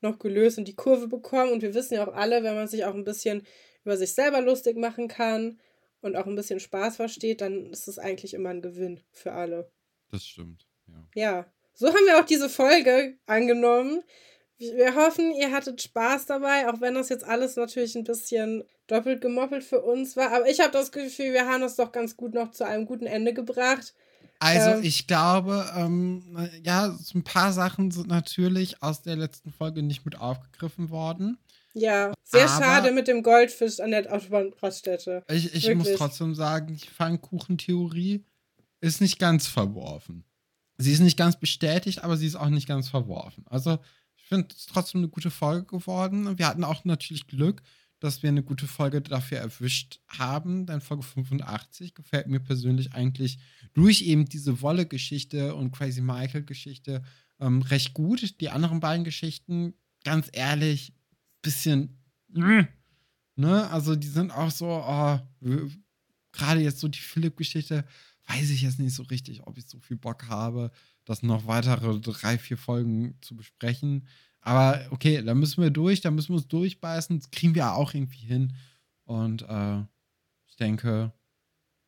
noch gelöst und die Kurve bekommen. Und wir wissen ja auch alle, wenn man sich auch ein bisschen über sich selber lustig machen kann und auch ein bisschen Spaß versteht, dann ist es eigentlich immer ein Gewinn für alle. Das stimmt, ja. Ja. So haben wir auch diese Folge angenommen. Wir hoffen, ihr hattet Spaß dabei, auch wenn das jetzt alles natürlich ein bisschen doppelt gemoppelt für uns war. Aber ich habe das Gefühl, wir haben das doch ganz gut noch zu einem guten Ende gebracht. Also ähm, ich glaube, ähm, ja, so ein paar Sachen sind natürlich aus der letzten Folge nicht mit aufgegriffen worden. Ja, sehr schade mit dem Goldfisch an der Autobahnraststätte. Ich, ich muss trotzdem sagen, die Pfannkuchentheorie ist nicht ganz verworfen. Sie ist nicht ganz bestätigt, aber sie ist auch nicht ganz verworfen. Also finde es trotzdem eine gute Folge geworden. Wir hatten auch natürlich Glück, dass wir eine gute Folge dafür erwischt haben. Denn Folge 85 gefällt mir persönlich eigentlich durch eben diese Wolle-Geschichte und Crazy Michael-Geschichte ähm, recht gut. Die anderen beiden Geschichten, ganz ehrlich, bisschen. Ne? Also, die sind auch so, oh, gerade jetzt so die Philipp-Geschichte weiß ich jetzt nicht so richtig, ob ich so viel Bock habe, das noch weitere drei, vier Folgen zu besprechen. Aber okay, da müssen wir durch, da müssen wir uns durchbeißen. Das kriegen wir auch irgendwie hin. Und äh, ich denke,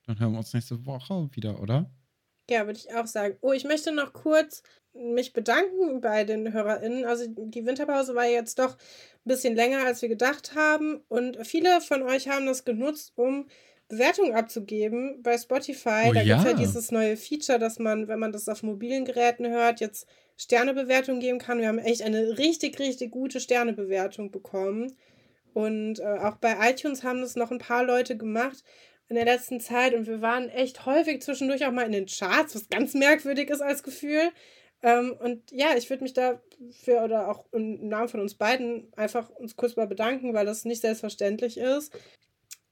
dann hören wir uns nächste Woche wieder, oder? Ja, würde ich auch sagen. Oh, ich möchte noch kurz mich bedanken bei den HörerInnen. Also die Winterpause war jetzt doch ein bisschen länger, als wir gedacht haben. Und viele von euch haben das genutzt, um Bewertungen abzugeben bei Spotify. Oh, da ja. gibt es ja dieses neue Feature, dass man, wenn man das auf mobilen Geräten hört, jetzt Sternebewertungen geben kann. Wir haben echt eine richtig, richtig gute Sternebewertung bekommen. Und äh, auch bei iTunes haben das noch ein paar Leute gemacht in der letzten Zeit und wir waren echt häufig zwischendurch auch mal in den Charts, was ganz merkwürdig ist als Gefühl. Ähm, und ja, ich würde mich dafür oder auch im Namen von uns beiden einfach uns kurz mal bedanken, weil das nicht selbstverständlich ist.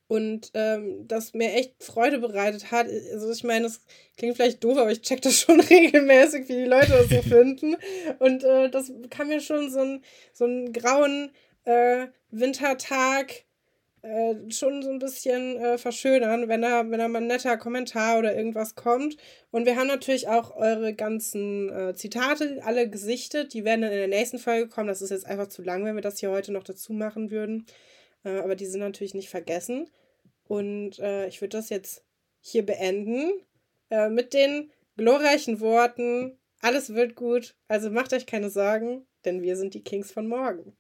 Und ähm, das mir echt Freude bereitet hat. Also ich meine, das klingt vielleicht doof, aber ich check das schon regelmäßig, wie die Leute das so finden. Und äh, das kann mir schon so, ein, so einen grauen äh, Wintertag äh, schon so ein bisschen äh, verschönern, wenn da, wenn da mal ein netter Kommentar oder irgendwas kommt. Und wir haben natürlich auch eure ganzen äh, Zitate alle gesichtet. Die werden dann in der nächsten Folge kommen. Das ist jetzt einfach zu lang, wenn wir das hier heute noch dazu machen würden. Äh, aber die sind natürlich nicht vergessen. Und äh, ich würde das jetzt hier beenden äh, mit den glorreichen Worten. Alles wird gut, also macht euch keine Sorgen, denn wir sind die Kings von morgen.